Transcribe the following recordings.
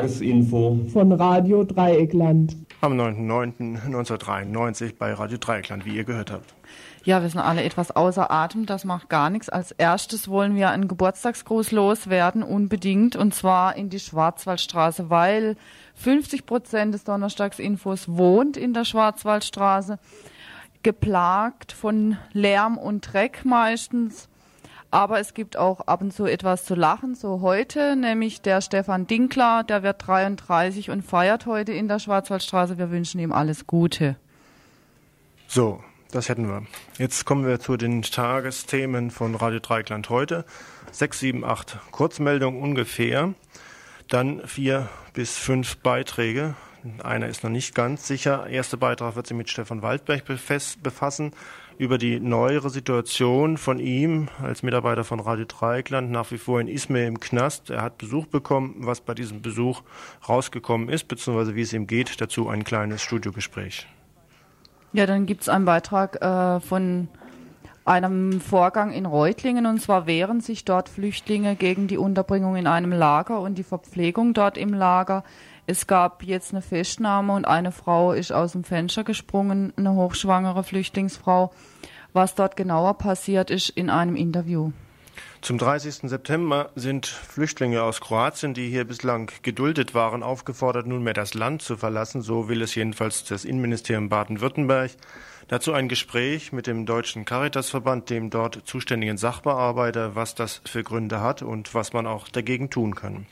Tagesinfo von Radio Dreieckland. Am 9.9.1993 bei Radio Dreieckland, wie ihr gehört habt. Ja, wir sind alle etwas außer Atem, das macht gar nichts. Als erstes wollen wir einen Geburtstagsgruß loswerden, unbedingt, und zwar in die Schwarzwaldstraße, weil 50 Prozent des Donnerstagsinfos wohnt in der Schwarzwaldstraße, geplagt von Lärm und Dreck meistens. Aber es gibt auch ab und zu etwas zu lachen, so heute, nämlich der Stefan Dinkler, der wird 33 und feiert heute in der Schwarzwaldstraße. Wir wünschen ihm alles Gute. So, das hätten wir. Jetzt kommen wir zu den Tagesthemen von Radio Dreikland heute. Sechs, sieben, acht Kurzmeldungen ungefähr. Dann vier bis fünf Beiträge. Einer ist noch nicht ganz sicher. Erster Beitrag wird sich mit Stefan Waldberg befassen über die neuere Situation von ihm als Mitarbeiter von Radio Dreieckland nach wie vor in Ismail im Knast. Er hat Besuch bekommen, was bei diesem Besuch rausgekommen ist, beziehungsweise wie es ihm geht. Dazu ein kleines Studiogespräch. Ja, dann gibt es einen Beitrag äh, von einem Vorgang in Reutlingen und zwar wehren sich dort Flüchtlinge gegen die Unterbringung in einem Lager und die Verpflegung dort im Lager. Es gab jetzt eine Festnahme und eine Frau ist aus dem Fenster gesprungen, eine hochschwangere Flüchtlingsfrau. Was dort genauer passiert ist in einem Interview. Zum 30. September sind Flüchtlinge aus Kroatien, die hier bislang geduldet waren, aufgefordert, nunmehr das Land zu verlassen. So will es jedenfalls das Innenministerium Baden-Württemberg. Dazu ein Gespräch mit dem Deutschen Caritasverband, dem dort zuständigen Sachbearbeiter, was das für Gründe hat und was man auch dagegen tun kann.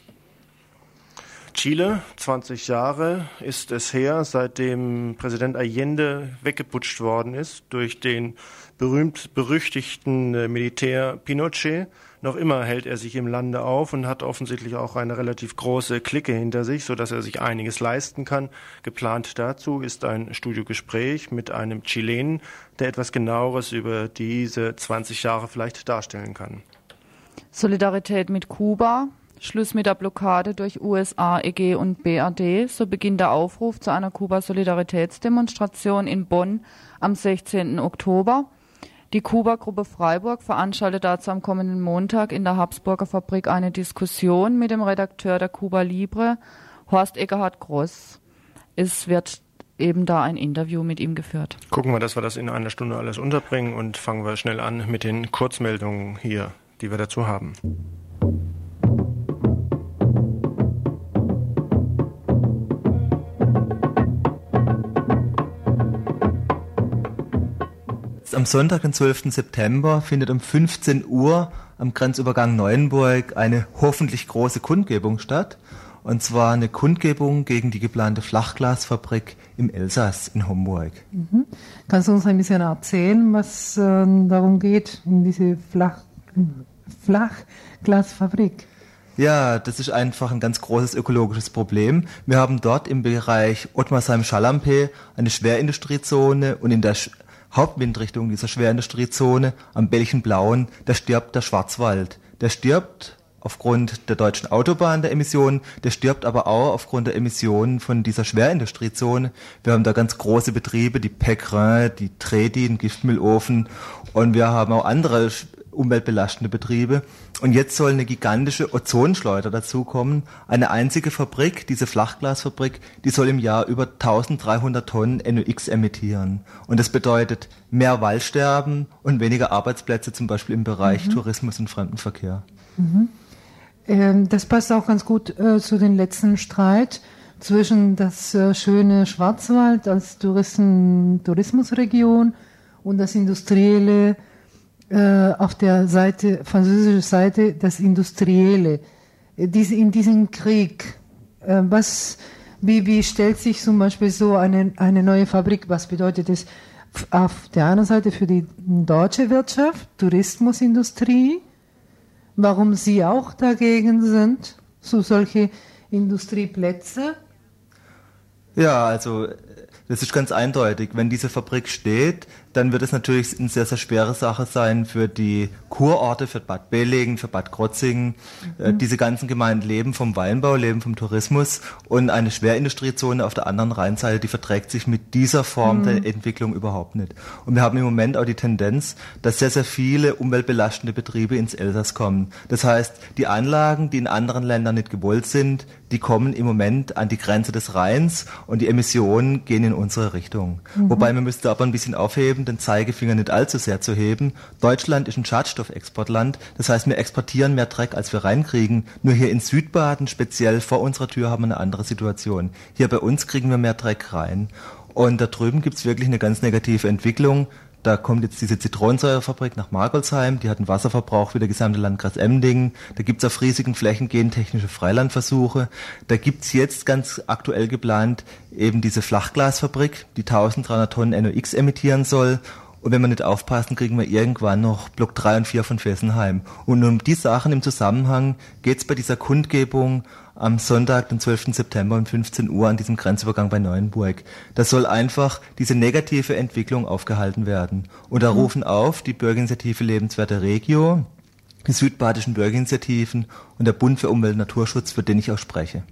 Chile, 20 Jahre ist es her, seitdem Präsident Allende weggeputscht worden ist durch den berühmt-berüchtigten äh, Militär Pinochet. Noch immer hält er sich im Lande auf und hat offensichtlich auch eine relativ große Clique hinter sich, so dass er sich einiges leisten kann. Geplant dazu ist ein Studiogespräch mit einem Chilenen, der etwas genaueres über diese 20 Jahre vielleicht darstellen kann. Solidarität mit Kuba, Schluss mit der Blockade durch USA, EG und BRD. So beginnt der Aufruf zu einer Kuba-Solidaritätsdemonstration in Bonn am 16. Oktober. Die Kuba-Gruppe Freiburg veranstaltet dazu am kommenden Montag in der Habsburger Fabrik eine Diskussion mit dem Redakteur der Kuba Libre, Horst Egerhard Gross. Es wird eben da ein Interview mit ihm geführt. Gucken wir, dass wir das in einer Stunde alles unterbringen und fangen wir schnell an mit den Kurzmeldungen hier, die wir dazu haben. Am Sonntag, den 12. September, findet um 15 Uhr am Grenzübergang Neuenburg eine hoffentlich große Kundgebung statt. Und zwar eine Kundgebung gegen die geplante Flachglasfabrik im Elsass in Homburg. Mhm. Kannst du uns ein bisschen erzählen, was äh, darum geht in diese Flach, Flachglasfabrik? Ja, das ist einfach ein ganz großes ökologisches Problem. Wir haben dort im Bereich Ottmarsheim-Schalampé eine Schwerindustriezone und in der Hauptwindrichtung dieser Schwerindustriezone am Belchenblauen, da stirbt der Schwarzwald. Der stirbt aufgrund der deutschen Autobahn der Emissionen, der stirbt aber auch aufgrund der Emissionen von dieser Schwerindustriezone. Wir haben da ganz große Betriebe, die Pecrin, die Tredi, den Giftmüllofen und wir haben auch andere umweltbelastende Betriebe. Und jetzt soll eine gigantische Ozonschleuder dazukommen. Eine einzige Fabrik, diese Flachglasfabrik, die soll im Jahr über 1300 Tonnen NOx emittieren. Und das bedeutet mehr Waldsterben und weniger Arbeitsplätze, zum Beispiel im Bereich mhm. Tourismus und Fremdenverkehr. Mhm. Ähm, das passt auch ganz gut äh, zu dem letzten Streit zwischen das äh, schöne Schwarzwald als Touristen, Tourismusregion und das industrielle äh, auf der Seite, französischen Seite, das Industrielle. Äh, diese, in diesem Krieg, äh, was, wie, wie stellt sich zum Beispiel so eine, eine neue Fabrik, was bedeutet es auf der einen Seite für die deutsche Wirtschaft, Tourismusindustrie, warum sie auch dagegen sind, so solche Industrieplätze? Ja, also das ist ganz eindeutig. Wenn diese Fabrik steht, dann wird es natürlich eine sehr, sehr schwere Sache sein für die Kurorte, für Bad Belingen, für Bad Krotzingen. Äh, mhm. diese ganzen Gemeinden leben vom Weinbau, leben vom Tourismus und eine Schwerindustriezone auf der anderen Rheinseite, die verträgt sich mit dieser Form mhm. der Entwicklung überhaupt nicht. Und wir haben im Moment auch die Tendenz, dass sehr, sehr viele umweltbelastende Betriebe ins Elsass kommen. Das heißt, die Anlagen, die in anderen Ländern nicht gewollt sind, die kommen im Moment an die Grenze des Rheins und die Emissionen gehen in unsere Richtung. Mhm. Wobei man müsste aber ein bisschen aufheben, den Zeigefinger nicht allzu sehr zu heben. Deutschland ist ein Schadstoffexportland. Das heißt, wir exportieren mehr Dreck, als wir reinkriegen. Nur hier in Südbaden, speziell vor unserer Tür, haben wir eine andere Situation. Hier bei uns kriegen wir mehr Dreck rein. Und da drüben gibt's wirklich eine ganz negative Entwicklung. Da kommt jetzt diese Zitronensäurefabrik nach Margolsheim, die hat einen Wasserverbrauch wie der gesamte Landkreis Emdingen. Da gibt's auf riesigen Flächen gentechnische Freilandversuche. Da gibt's jetzt ganz aktuell geplant eben diese Flachglasfabrik, die 1300 Tonnen NOx emittieren soll. Und wenn wir nicht aufpassen, kriegen wir irgendwann noch Block 3 und 4 von Fessenheim. Und um die Sachen im Zusammenhang geht's bei dieser Kundgebung am Sonntag, den 12. September um 15 Uhr an diesem Grenzübergang bei Neuenburg. Da soll einfach diese negative Entwicklung aufgehalten werden. Und da mhm. rufen auf die Bürgerinitiative Lebenswerte Regio, die südbadischen Bürgerinitiativen und der Bund für Umwelt und Naturschutz, für den ich auch spreche.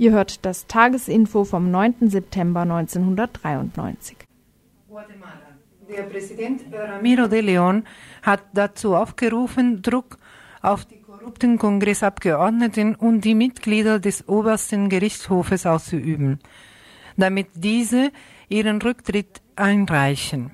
Ihr hört das Tagesinfo vom 9. September 1993. Guatemala. Der Präsident Ramiro de Leon hat dazu aufgerufen, Druck auf die korrupten Kongressabgeordneten und die Mitglieder des obersten Gerichtshofes auszuüben, damit diese ihren Rücktritt einreichen.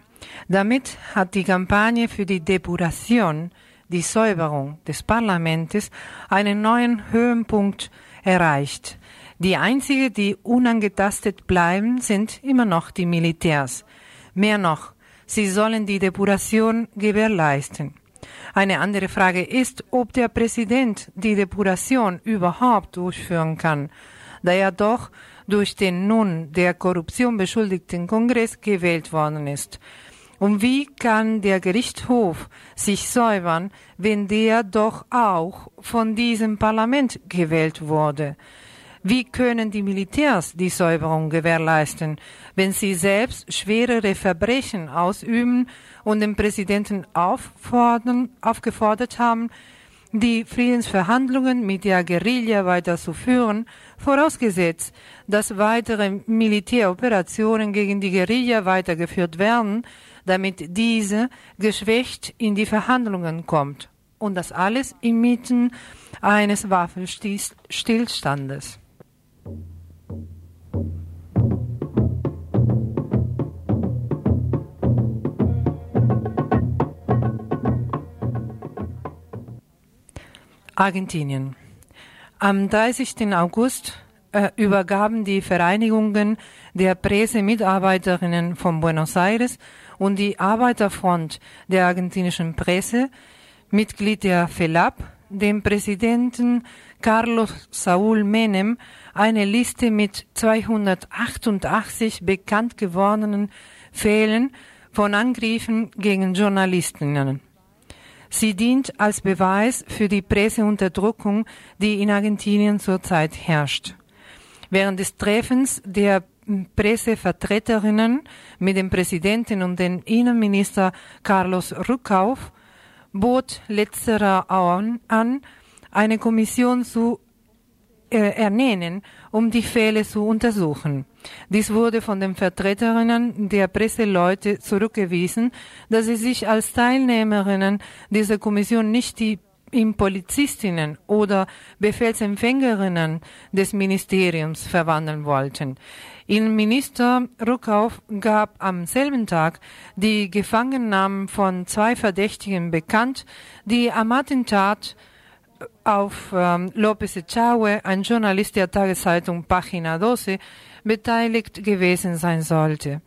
Damit hat die Kampagne für die Depuration, die Säuberung des Parlaments, einen neuen Höhenpunkt erreicht. Die einzigen, die unangetastet bleiben, sind immer noch die Militärs. Mehr noch, sie sollen die Depuration gewährleisten. Eine andere Frage ist, ob der Präsident die Depuration überhaupt durchführen kann, da er doch durch den nun der Korruption beschuldigten Kongress gewählt worden ist. Und wie kann der Gerichtshof sich säubern, wenn der doch auch von diesem Parlament gewählt wurde? Wie können die Militärs die Säuberung gewährleisten, wenn sie selbst schwerere Verbrechen ausüben und den Präsidenten aufgefordert haben, die Friedensverhandlungen mit der Guerilla weiterzuführen, vorausgesetzt, dass weitere Militäroperationen gegen die Guerilla weitergeführt werden, damit diese geschwächt in die Verhandlungen kommt. Und das alles inmitten eines Waffenstillstandes. Argentinien. Am 30. August äh, übergaben die Vereinigungen der Pressemitarbeiterinnen von Buenos Aires und die Arbeiterfront der argentinischen Presse, Mitglied der FELAP, dem Präsidenten Carlos Saúl Menem eine Liste mit 288 bekannt gewordenen Fällen von Angriffen gegen Journalistinnen. Sie dient als Beweis für die Presseunterdrückung, die in Argentinien zurzeit herrscht. Während des Treffens der Pressevertreterinnen mit dem Präsidenten und dem Innenminister Carlos Rückauf bot letzterer an, eine Kommission zu äh, ernennen, um die Fälle zu untersuchen. Dies wurde von den Vertreterinnen der Presseleute zurückgewiesen, dass sie sich als Teilnehmerinnen dieser Kommission nicht die in Polizistinnen oder Befehlsempfängerinnen des Ministeriums verwandeln wollten. Innenminister Ruckauf gab am selben Tag die Gefangennahmen von zwei Verdächtigen bekannt, die am Attentat auf ähm, López Echagüe, ein Journalist der Tageszeitung Pagina 12, beteiligt gewesen sein sollte.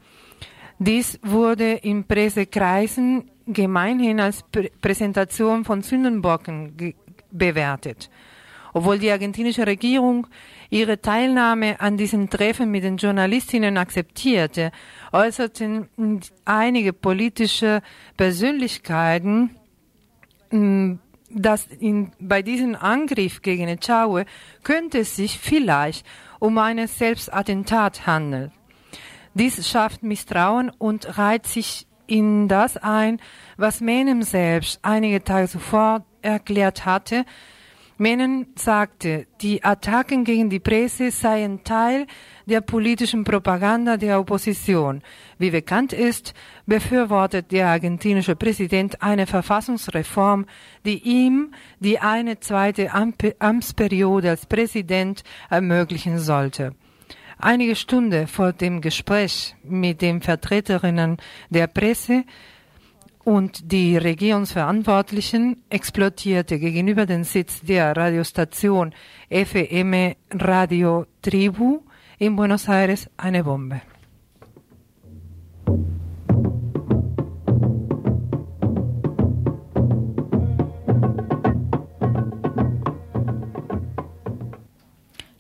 Dies wurde in Pressekreisen gemeinhin als Prä Präsentation von Sündenbocken bewertet. Obwohl die argentinische Regierung ihre Teilnahme an diesem Treffen mit den Journalistinnen akzeptierte, äußerten einige politische Persönlichkeiten dass in, bei diesem Angriff gegen Echaue könnte es sich vielleicht um ein Selbstattentat handeln. Dies schafft Misstrauen und reiht sich in das ein, was Menem selbst einige Tage zuvor erklärt hatte. Menem sagte, die Attacken gegen die Presse seien Teil der politischen Propaganda der Opposition. Wie bekannt ist, befürwortet der argentinische Präsident eine Verfassungsreform, die ihm die eine zweite Amtsperiode als Präsident ermöglichen sollte. Einige Stunden vor dem Gespräch mit den Vertreterinnen der Presse und die Regierungsverantwortlichen explodierte gegenüber dem Sitz der Radiostation FM Radio Tribu in Buenos Aires eine Bombe.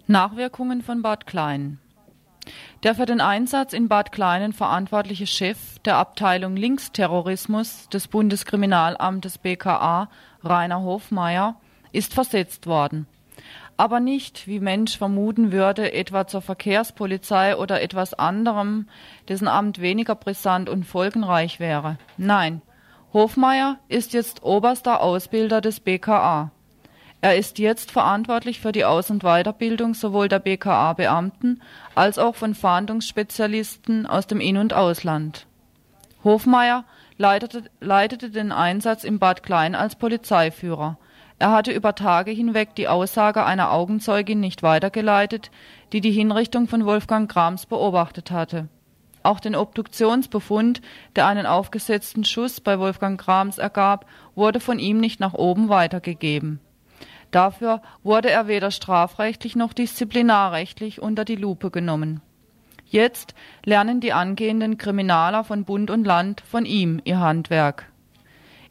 Nachwirkungen von Bad Klein. Der für den Einsatz in Bad Kleinen verantwortliche Chef der Abteilung Linksterrorismus des Bundeskriminalamtes BKA, Rainer Hofmeier, ist versetzt worden. Aber nicht, wie Mensch vermuten würde, etwa zur Verkehrspolizei oder etwas anderem, dessen Amt weniger brisant und folgenreich wäre. Nein, Hofmeier ist jetzt oberster Ausbilder des BKA. Er ist jetzt verantwortlich für die Aus- und Weiterbildung sowohl der BKA-Beamten als auch von Fahndungsspezialisten aus dem In- und Ausland. Hofmeier leitete, leitete den Einsatz im Bad Klein als Polizeiführer. Er hatte über Tage hinweg die Aussage einer Augenzeugin nicht weitergeleitet, die die Hinrichtung von Wolfgang Grams beobachtet hatte. Auch den Obduktionsbefund, der einen aufgesetzten Schuss bei Wolfgang Grams ergab, wurde von ihm nicht nach oben weitergegeben. Dafür wurde er weder strafrechtlich noch disziplinarrechtlich unter die Lupe genommen. Jetzt lernen die angehenden Kriminaler von Bund und Land von ihm ihr Handwerk.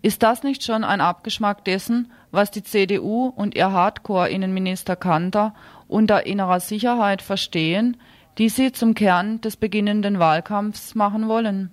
Ist das nicht schon ein Abgeschmack dessen, was die CDU und ihr Hardcore-Innenminister Kanter unter innerer Sicherheit verstehen, die sie zum Kern des beginnenden Wahlkampfs machen wollen?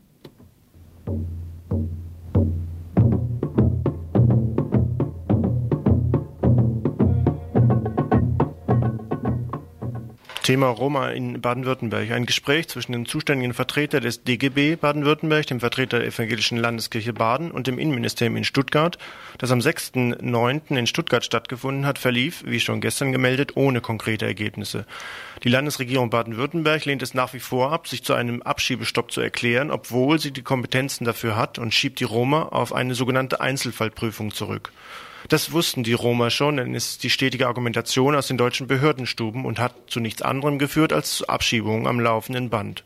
Thema Roma in Baden-Württemberg. Ein Gespräch zwischen dem zuständigen Vertreter des DGB Baden-Württemberg, dem Vertreter der Evangelischen Landeskirche Baden und dem Innenministerium in Stuttgart, das am 6.9. in Stuttgart stattgefunden hat, verlief, wie schon gestern gemeldet, ohne konkrete Ergebnisse. Die Landesregierung Baden-Württemberg lehnt es nach wie vor ab, sich zu einem Abschiebestopp zu erklären, obwohl sie die Kompetenzen dafür hat und schiebt die Roma auf eine sogenannte Einzelfallprüfung zurück. Das wussten die Roma schon, denn es ist die stetige Argumentation aus den deutschen Behördenstuben und hat zu nichts anderem geführt als zu Abschiebungen am laufenden Band.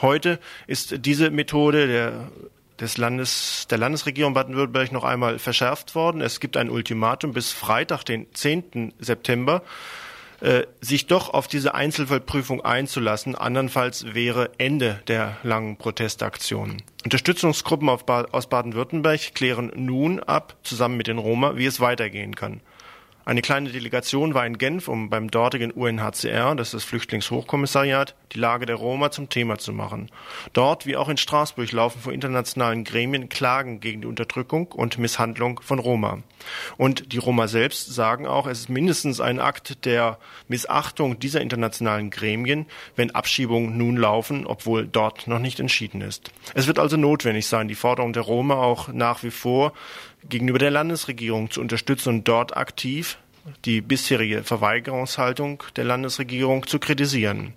Heute ist diese Methode der des Landes, der Landesregierung Baden-Württemberg noch einmal verschärft worden. Es gibt ein Ultimatum bis Freitag, den 10. September, äh, sich doch auf diese Einzelfallprüfung einzulassen. Andernfalls wäre Ende der langen Protestaktionen. Unterstützungsgruppen aus Baden-Württemberg klären nun ab, zusammen mit den Roma, wie es weitergehen kann. Eine kleine Delegation war in Genf, um beim dortigen UNHCR, das ist das Flüchtlingshochkommissariat, die Lage der Roma zum Thema zu machen. Dort wie auch in Straßburg laufen vor internationalen Gremien Klagen gegen die Unterdrückung und Misshandlung von Roma. Und die Roma selbst sagen auch, es ist mindestens ein Akt der Missachtung dieser internationalen Gremien, wenn Abschiebungen nun laufen, obwohl dort noch nicht entschieden ist. Es wird also notwendig sein, die Forderung der Roma auch nach wie vor gegenüber der Landesregierung zu unterstützen und dort aktiv die bisherige Verweigerungshaltung der Landesregierung zu kritisieren.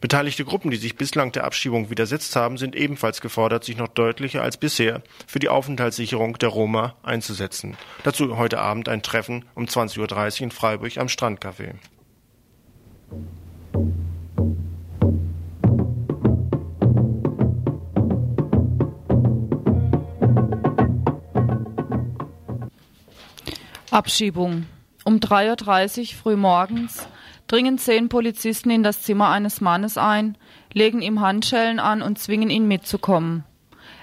Beteiligte Gruppen, die sich bislang der Abschiebung widersetzt haben, sind ebenfalls gefordert, sich noch deutlicher als bisher für die Aufenthaltssicherung der Roma einzusetzen. Dazu heute Abend ein Treffen um 20.30 Uhr in Freiburg am Strandcafé. Abschiebung. Um 3.30 Uhr früh morgens dringen zehn Polizisten in das Zimmer eines Mannes ein, legen ihm Handschellen an und zwingen ihn mitzukommen.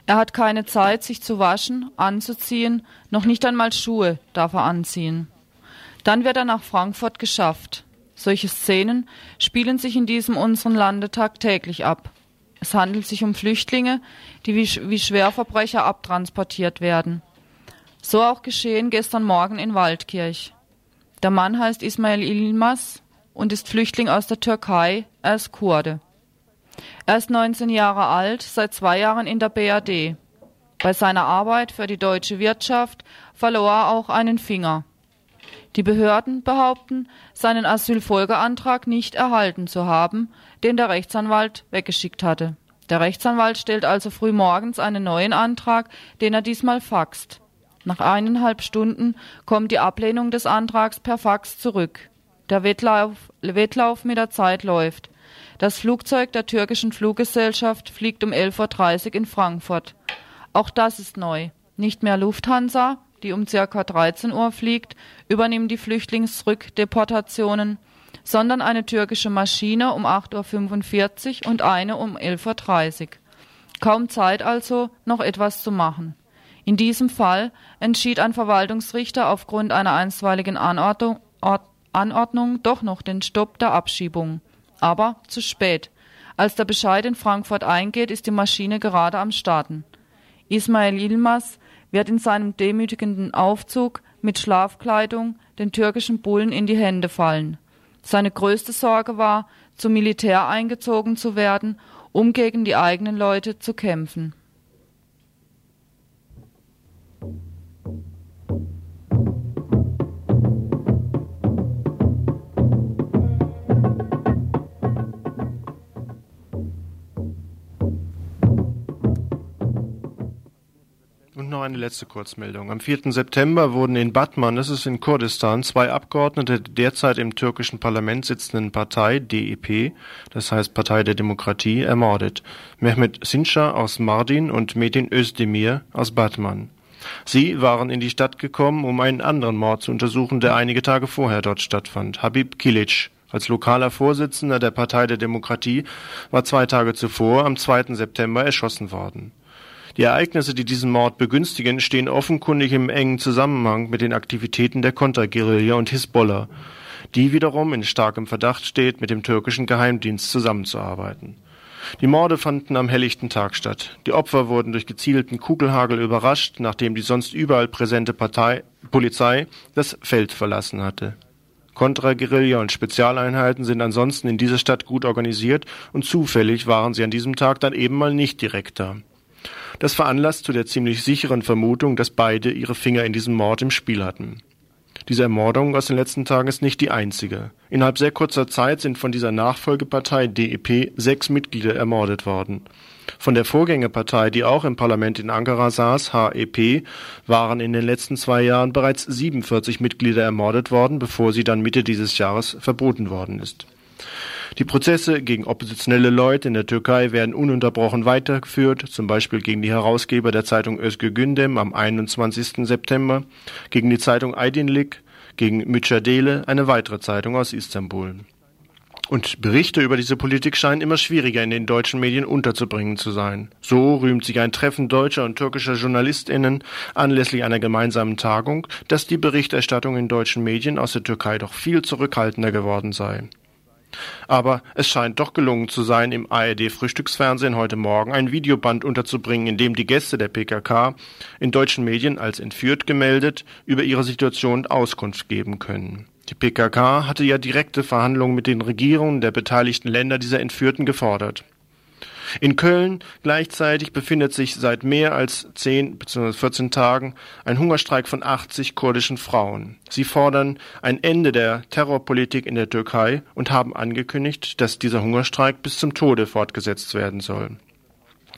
Er hat keine Zeit, sich zu waschen, anzuziehen, noch nicht einmal Schuhe darf er anziehen. Dann wird er nach Frankfurt geschafft. Solche Szenen spielen sich in diesem unseren Lande tagtäglich ab. Es handelt sich um Flüchtlinge, die wie, wie Schwerverbrecher abtransportiert werden. So auch geschehen gestern Morgen in Waldkirch. Der Mann heißt Ismail Ilmaz und ist Flüchtling aus der Türkei, er ist Kurde. Er ist 19 Jahre alt, seit zwei Jahren in der BRD. Bei seiner Arbeit für die deutsche Wirtschaft verlor er auch einen Finger. Die Behörden behaupten, seinen Asylfolgeantrag nicht erhalten zu haben, den der Rechtsanwalt weggeschickt hatte. Der Rechtsanwalt stellt also früh morgens einen neuen Antrag, den er diesmal faxt. Nach eineinhalb Stunden kommt die Ablehnung des Antrags per Fax zurück. Der Wettlauf, Wettlauf mit der Zeit läuft. Das Flugzeug der türkischen Fluggesellschaft fliegt um 11.30 Uhr in Frankfurt. Auch das ist neu. Nicht mehr Lufthansa, die um ca. 13 Uhr fliegt, übernimmt die Flüchtlingsrückdeportationen, sondern eine türkische Maschine um 8.45 Uhr und eine um 11.30 Uhr. Kaum Zeit also, noch etwas zu machen. In diesem Fall entschied ein Verwaltungsrichter aufgrund einer einstweiligen Anordnung, Anordnung doch noch den Stopp der Abschiebung. Aber zu spät. Als der Bescheid in Frankfurt eingeht, ist die Maschine gerade am Starten. Ismail Yilmaz wird in seinem demütigenden Aufzug mit Schlafkleidung den türkischen Bullen in die Hände fallen. Seine größte Sorge war, zum Militär eingezogen zu werden, um gegen die eigenen Leute zu kämpfen. Eine letzte Kurzmeldung. Am 4. September wurden in Batman, das ist in Kurdistan, zwei Abgeordnete der derzeit im türkischen Parlament sitzenden Partei DEP, das heißt Partei der Demokratie, ermordet. Mehmet Sinca aus Mardin und Metin Özdemir aus Batman. Sie waren in die Stadt gekommen, um einen anderen Mord zu untersuchen, der einige Tage vorher dort stattfand. Habib Kilic, als lokaler Vorsitzender der Partei der Demokratie, war zwei Tage zuvor, am 2. September, erschossen worden. Die Ereignisse, die diesen Mord begünstigen, stehen offenkundig im engen Zusammenhang mit den Aktivitäten der Konterguerilla und Hisbollah, die wiederum in starkem Verdacht steht, mit dem türkischen Geheimdienst zusammenzuarbeiten. Die Morde fanden am helllichten Tag statt. Die Opfer wurden durch gezielten Kugelhagel überrascht, nachdem die sonst überall präsente Partei, Polizei das Feld verlassen hatte. Kontraguerilla und Spezialeinheiten sind ansonsten in dieser Stadt gut organisiert und zufällig waren sie an diesem Tag dann eben mal nicht direkt da. Das veranlasst zu der ziemlich sicheren Vermutung, dass beide ihre Finger in diesem Mord im Spiel hatten. Diese Ermordung aus den letzten Tagen ist nicht die einzige. Innerhalb sehr kurzer Zeit sind von dieser Nachfolgepartei DEP sechs Mitglieder ermordet worden. Von der Vorgängerpartei, die auch im Parlament in Ankara saß, HEP, waren in den letzten zwei Jahren bereits 47 Mitglieder ermordet worden, bevor sie dann Mitte dieses Jahres verboten worden ist. Die Prozesse gegen oppositionelle Leute in der Türkei werden ununterbrochen weitergeführt, zum Beispiel gegen die Herausgeber der Zeitung Özgür Gündem am 21. September, gegen die Zeitung Aydinlik, gegen Mücadele, eine weitere Zeitung aus Istanbul. Und Berichte über diese Politik scheinen immer schwieriger in den deutschen Medien unterzubringen zu sein. So rühmt sich ein Treffen deutscher und türkischer JournalistInnen anlässlich einer gemeinsamen Tagung, dass die Berichterstattung in deutschen Medien aus der Türkei doch viel zurückhaltender geworden sei. Aber es scheint doch gelungen zu sein, im ARD-Frühstücksfernsehen heute Morgen ein Videoband unterzubringen, in dem die Gäste der PKK in deutschen Medien als entführt gemeldet über ihre Situation Auskunft geben können. Die PKK hatte ja direkte Verhandlungen mit den Regierungen der beteiligten Länder dieser Entführten gefordert. In Köln gleichzeitig befindet sich seit mehr als 10 bzw. 14 Tagen ein Hungerstreik von 80 kurdischen Frauen. Sie fordern ein Ende der Terrorpolitik in der Türkei und haben angekündigt, dass dieser Hungerstreik bis zum Tode fortgesetzt werden soll.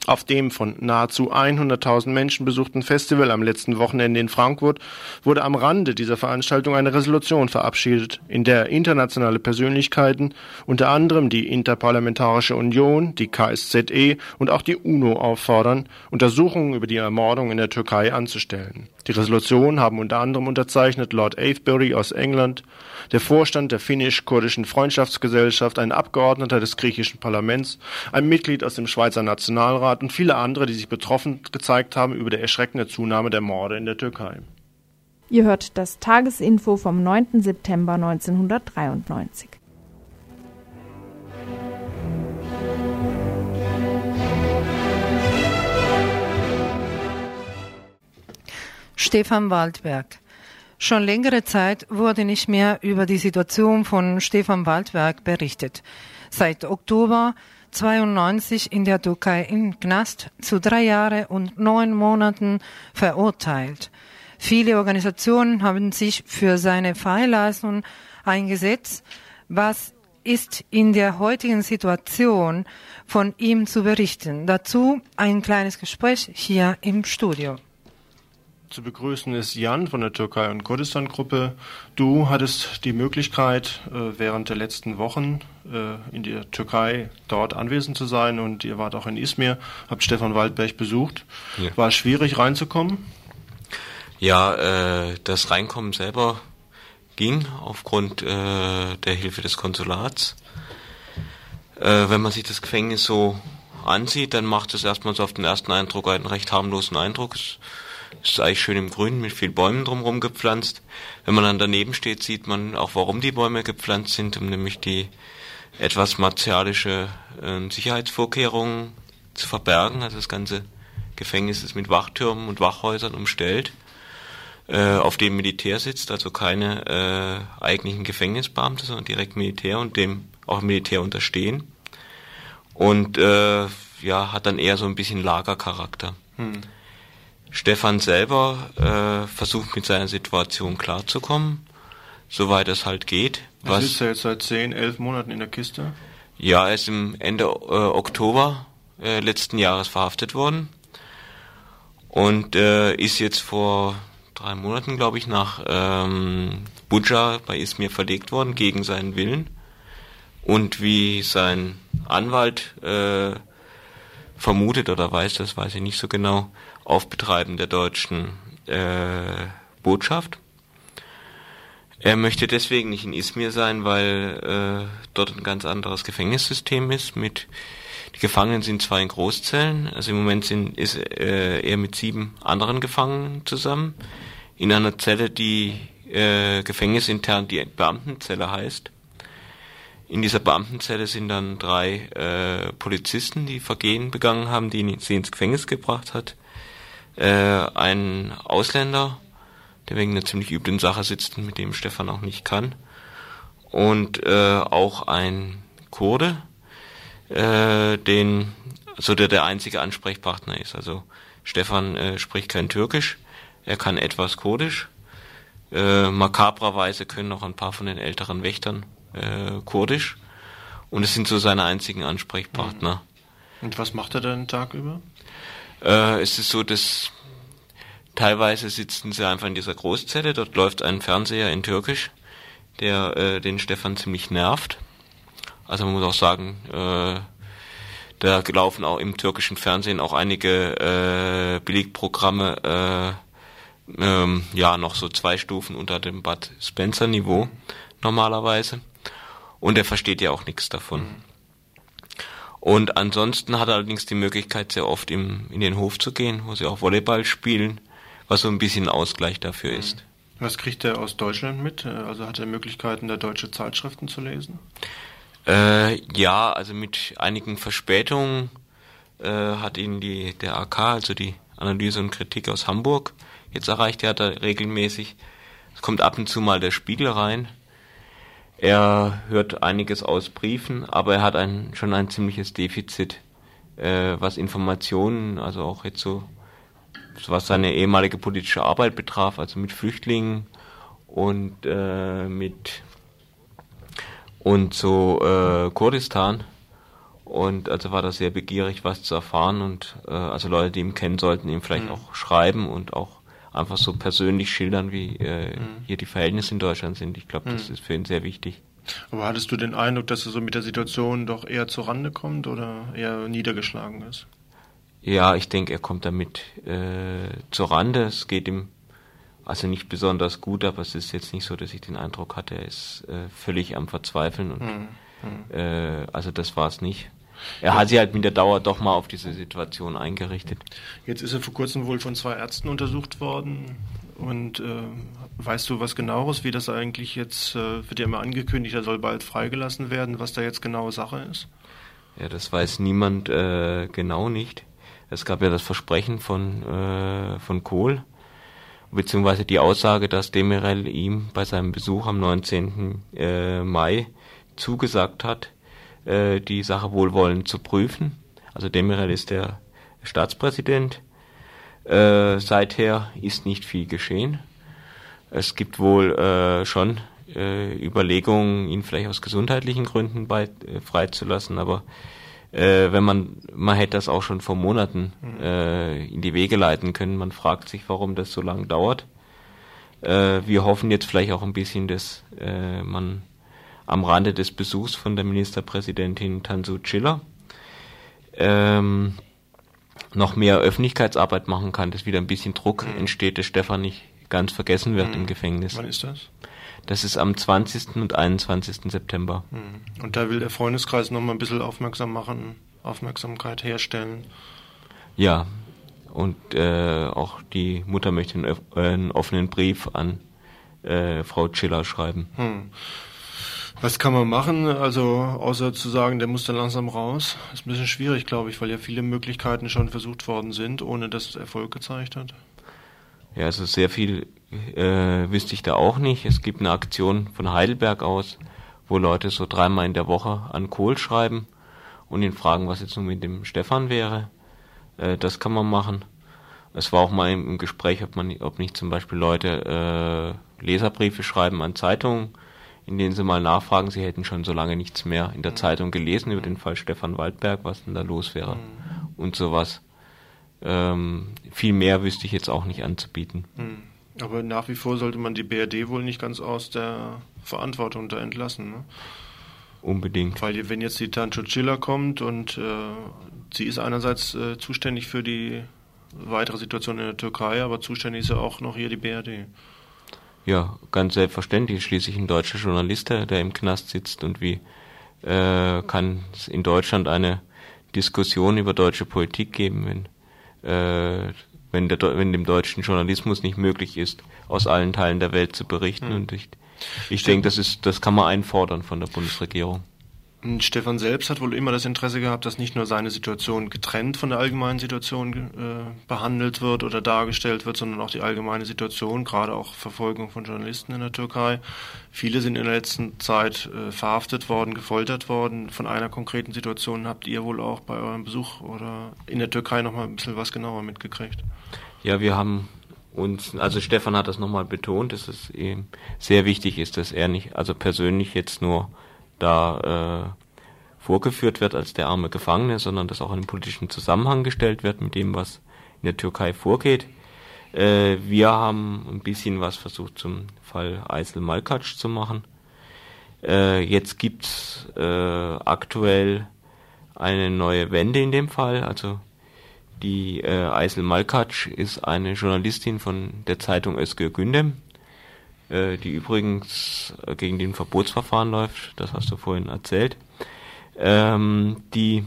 Auf dem von nahezu 100.000 Menschen besuchten Festival am letzten Wochenende in Frankfurt wurde am Rande dieser Veranstaltung eine Resolution verabschiedet, in der internationale Persönlichkeiten, unter anderem die Interparlamentarische Union, die KSZE und auch die UNO auffordern, Untersuchungen über die Ermordung in der Türkei anzustellen. Die Resolution haben unter anderem unterzeichnet Lord Avebury aus England, der Vorstand der finnisch-kurdischen Freundschaftsgesellschaft, ein Abgeordneter des griechischen Parlaments, ein Mitglied aus dem Schweizer Nationalrat und viele andere, die sich betroffen gezeigt haben über die erschreckende Zunahme der Morde in der Türkei. Ihr hört das Tagesinfo vom 9. September 1993. Stefan Waldberg. Schon längere Zeit wurde nicht mehr über die Situation von Stefan Waldberg berichtet. Seit Oktober 92 in der Türkei in Knast zu drei Jahre und neun Monaten verurteilt. Viele Organisationen haben sich für seine Freilassung eingesetzt. Was ist in der heutigen Situation von ihm zu berichten? Dazu ein kleines Gespräch hier im Studio. Zu begrüßen ist Jan von der Türkei- und Kurdistan-Gruppe. Du hattest die Möglichkeit, äh, während der letzten Wochen äh, in der Türkei dort anwesend zu sein und ihr wart auch in Izmir, habt Stefan Waldberg besucht. Ja. War es schwierig reinzukommen? Ja, äh, das Reinkommen selber ging aufgrund äh, der Hilfe des Konsulats. Äh, wenn man sich das Gefängnis so ansieht, dann macht es erstmal so auf den ersten Eindruck einen recht harmlosen Eindruck. Es ist eigentlich schön im Grün mit vielen Bäumen drumherum gepflanzt. Wenn man dann daneben steht, sieht man auch, warum die Bäume gepflanzt sind, um nämlich die etwas martialische äh, Sicherheitsvorkehrungen zu verbergen. Also das ganze Gefängnis ist mit Wachtürmen und Wachhäusern umstellt, äh, auf dem Militär sitzt, also keine äh, eigentlichen Gefängnisbeamte, sondern direkt Militär und dem auch Militär unterstehen. Und äh, ja, hat dann eher so ein bisschen Lagercharakter. Hm. Stefan selber äh, versucht mit seiner Situation klarzukommen, soweit es halt geht. Was ist er jetzt seit 10, 11 Monaten in der Kiste? Ja, er ist im Ende äh, Oktober äh, letzten Jahres verhaftet worden und äh, ist jetzt vor drei Monaten, glaube ich, nach ähm, Buja bei Izmir verlegt worden gegen seinen Willen. Und wie sein Anwalt äh, vermutet oder weiß, das weiß ich nicht so genau, auf Betreiben der deutschen äh, Botschaft. Er möchte deswegen nicht in Izmir sein, weil äh, dort ein ganz anderes Gefängnissystem ist. Mit die Gefangenen sind zwar in Großzellen, also im Moment sind, ist äh, er mit sieben anderen Gefangenen zusammen in einer Zelle, die äh, gefängnisintern die Beamtenzelle heißt. In dieser Beamtenzelle sind dann drei äh, Polizisten, die Vergehen begangen haben, die sie ins Gefängnis gebracht hat. Äh, ein Ausländer, der wegen einer ziemlich üblen Sache sitzt, mit dem Stefan auch nicht kann. Und äh, auch ein Kurde, äh, den, also der der einzige Ansprechpartner ist. Also Stefan äh, spricht kein Türkisch, er kann etwas Kurdisch. Äh, makabrerweise können auch ein paar von den älteren Wächtern äh, Kurdisch. Und es sind so seine einzigen Ansprechpartner. Und was macht er den Tag über? Äh, es ist so, dass teilweise sitzen sie einfach in dieser Großzelle, dort läuft ein Fernseher in Türkisch, der äh, den Stefan ziemlich nervt. Also man muss auch sagen, äh, da laufen auch im türkischen Fernsehen auch einige äh, Billigprogramme, äh, ähm, ja, noch so zwei Stufen unter dem Bud Spencer Niveau normalerweise. Und er versteht ja auch nichts davon. Mhm. Und ansonsten hat er allerdings die Möglichkeit, sehr oft im, in den Hof zu gehen, wo sie auch Volleyball spielen, was so ein bisschen Ausgleich dafür ist. Was kriegt er aus Deutschland mit? Also hat er Möglichkeiten, da deutsche Zeitschriften zu lesen? Äh, ja, also mit einigen Verspätungen äh, hat ihn die, der AK, also die Analyse und Kritik aus Hamburg, jetzt erreicht. Er hat er regelmäßig. Es kommt ab und zu mal der Spiegel rein. Er hört einiges aus Briefen, aber er hat ein, schon ein ziemliches Defizit, äh, was Informationen, also auch jetzt so, was seine ehemalige politische Arbeit betraf, also mit Flüchtlingen und äh, mit und so äh, Kurdistan. Und also war er sehr begierig, was zu erfahren und äh, also Leute, die ihn kennen, sollten ihm vielleicht mhm. auch schreiben und auch einfach so persönlich schildern, wie äh, mhm. hier die Verhältnisse in Deutschland sind. Ich glaube, das mhm. ist für ihn sehr wichtig. Aber hattest du den Eindruck, dass er so mit der Situation doch eher zur Rande kommt oder eher niedergeschlagen ist? Ja, ich denke, er kommt damit äh, zur Rande. Es geht ihm also nicht besonders gut, aber es ist jetzt nicht so, dass ich den Eindruck hatte, er ist äh, völlig am Verzweifeln und mhm. äh, also das war es nicht. Er hat sich halt mit der Dauer doch mal auf diese Situation eingerichtet. Jetzt ist er vor kurzem wohl von zwei Ärzten untersucht worden. Und äh, weißt du was genaueres, wie das eigentlich jetzt, äh, wird ja immer angekündigt, er soll bald freigelassen werden, was da jetzt genaue Sache ist? Ja, das weiß niemand äh, genau nicht. Es gab ja das Versprechen von, äh, von Kohl, beziehungsweise die Aussage, dass Demirel ihm bei seinem Besuch am 19. Äh, Mai zugesagt hat, äh, die Sache wohlwollend zu prüfen. Also Demirel ist der Staatspräsident. Äh, seither ist nicht viel geschehen. Es gibt wohl äh, schon äh, Überlegungen, ihn vielleicht aus gesundheitlichen Gründen bei, äh, freizulassen, aber äh, wenn man, man hätte das auch schon vor Monaten mhm. äh, in die Wege leiten können. Man fragt sich, warum das so lange dauert. Äh, wir hoffen jetzt vielleicht auch ein bisschen, dass äh, man am Rande des Besuchs von der Ministerpräsidentin Tansu Chiller ähm, noch mehr Öffentlichkeitsarbeit machen kann, dass wieder ein bisschen Druck mhm. entsteht, dass Stefan nicht ganz vergessen wird mhm. im Gefängnis. Wann ist das? Das ist am 20. und 21. September. Mhm. Und da will der Freundeskreis noch mal ein bisschen aufmerksam machen, Aufmerksamkeit herstellen. Ja, und äh, auch die Mutter möchte einen, einen offenen Brief an äh, Frau Chiller schreiben. Was kann man machen? Also außer zu sagen, der muss da langsam raus. Ist ein bisschen schwierig, glaube ich, weil ja viele Möglichkeiten schon versucht worden sind, ohne dass es Erfolg gezeigt hat. Ja, also sehr viel äh, wüsste ich da auch nicht. Es gibt eine Aktion von Heidelberg aus, wo Leute so dreimal in der Woche an Kohl schreiben und ihn fragen, was jetzt nun mit dem Stefan wäre. Äh, das kann man machen. Es war auch mal im Gespräch, ob man, ob nicht zum Beispiel Leute äh, Leserbriefe schreiben an Zeitungen, in denen sie mal nachfragen, sie hätten schon so lange nichts mehr in der mhm. Zeitung gelesen über den Fall Stefan Waldberg, was denn da los wäre mhm. und sowas. Ähm, viel mehr wüsste ich jetzt auch nicht anzubieten. Hm. Aber nach wie vor sollte man die BRD wohl nicht ganz aus der Verantwortung da entlassen. Ne? Unbedingt. Weil wenn jetzt die Tancho Chilla kommt und äh, sie ist einerseits äh, zuständig für die weitere Situation in der Türkei, aber zuständig ist ja auch noch hier die BRD. Ja, ganz selbstverständlich. Schließlich ein deutscher Journalist, der im Knast sitzt und wie äh, kann es in Deutschland eine Diskussion über deutsche Politik geben, wenn äh, wenn, der, wenn dem deutschen Journalismus nicht möglich ist, aus allen Teilen der Welt zu berichten. Mhm. Und ich, ich denke, das ist, das kann man einfordern von der Bundesregierung. Stefan selbst hat wohl immer das Interesse gehabt, dass nicht nur seine Situation getrennt von der allgemeinen Situation äh, behandelt wird oder dargestellt wird, sondern auch die allgemeine Situation, gerade auch Verfolgung von Journalisten in der Türkei. Viele sind in der letzten Zeit äh, verhaftet worden, gefoltert worden. Von einer konkreten Situation habt ihr wohl auch bei eurem Besuch oder in der Türkei nochmal ein bisschen was genauer mitgekriegt. Ja, wir haben uns, also Stefan hat das nochmal betont, dass es eben sehr wichtig ist, dass er nicht, also persönlich jetzt nur da äh, vorgeführt wird als der arme Gefangene, sondern dass auch in einen politischen Zusammenhang gestellt wird mit dem, was in der Türkei vorgeht. Äh, wir haben ein bisschen was versucht zum Fall Eisel Malkac zu machen. Äh, jetzt gibt's äh, aktuell eine neue Wende in dem Fall. Also die äh, Eisel Malkac ist eine Journalistin von der Zeitung Özgür Gündem, die übrigens äh, gegen den Verbotsverfahren läuft, das hast du vorhin erzählt, ähm, die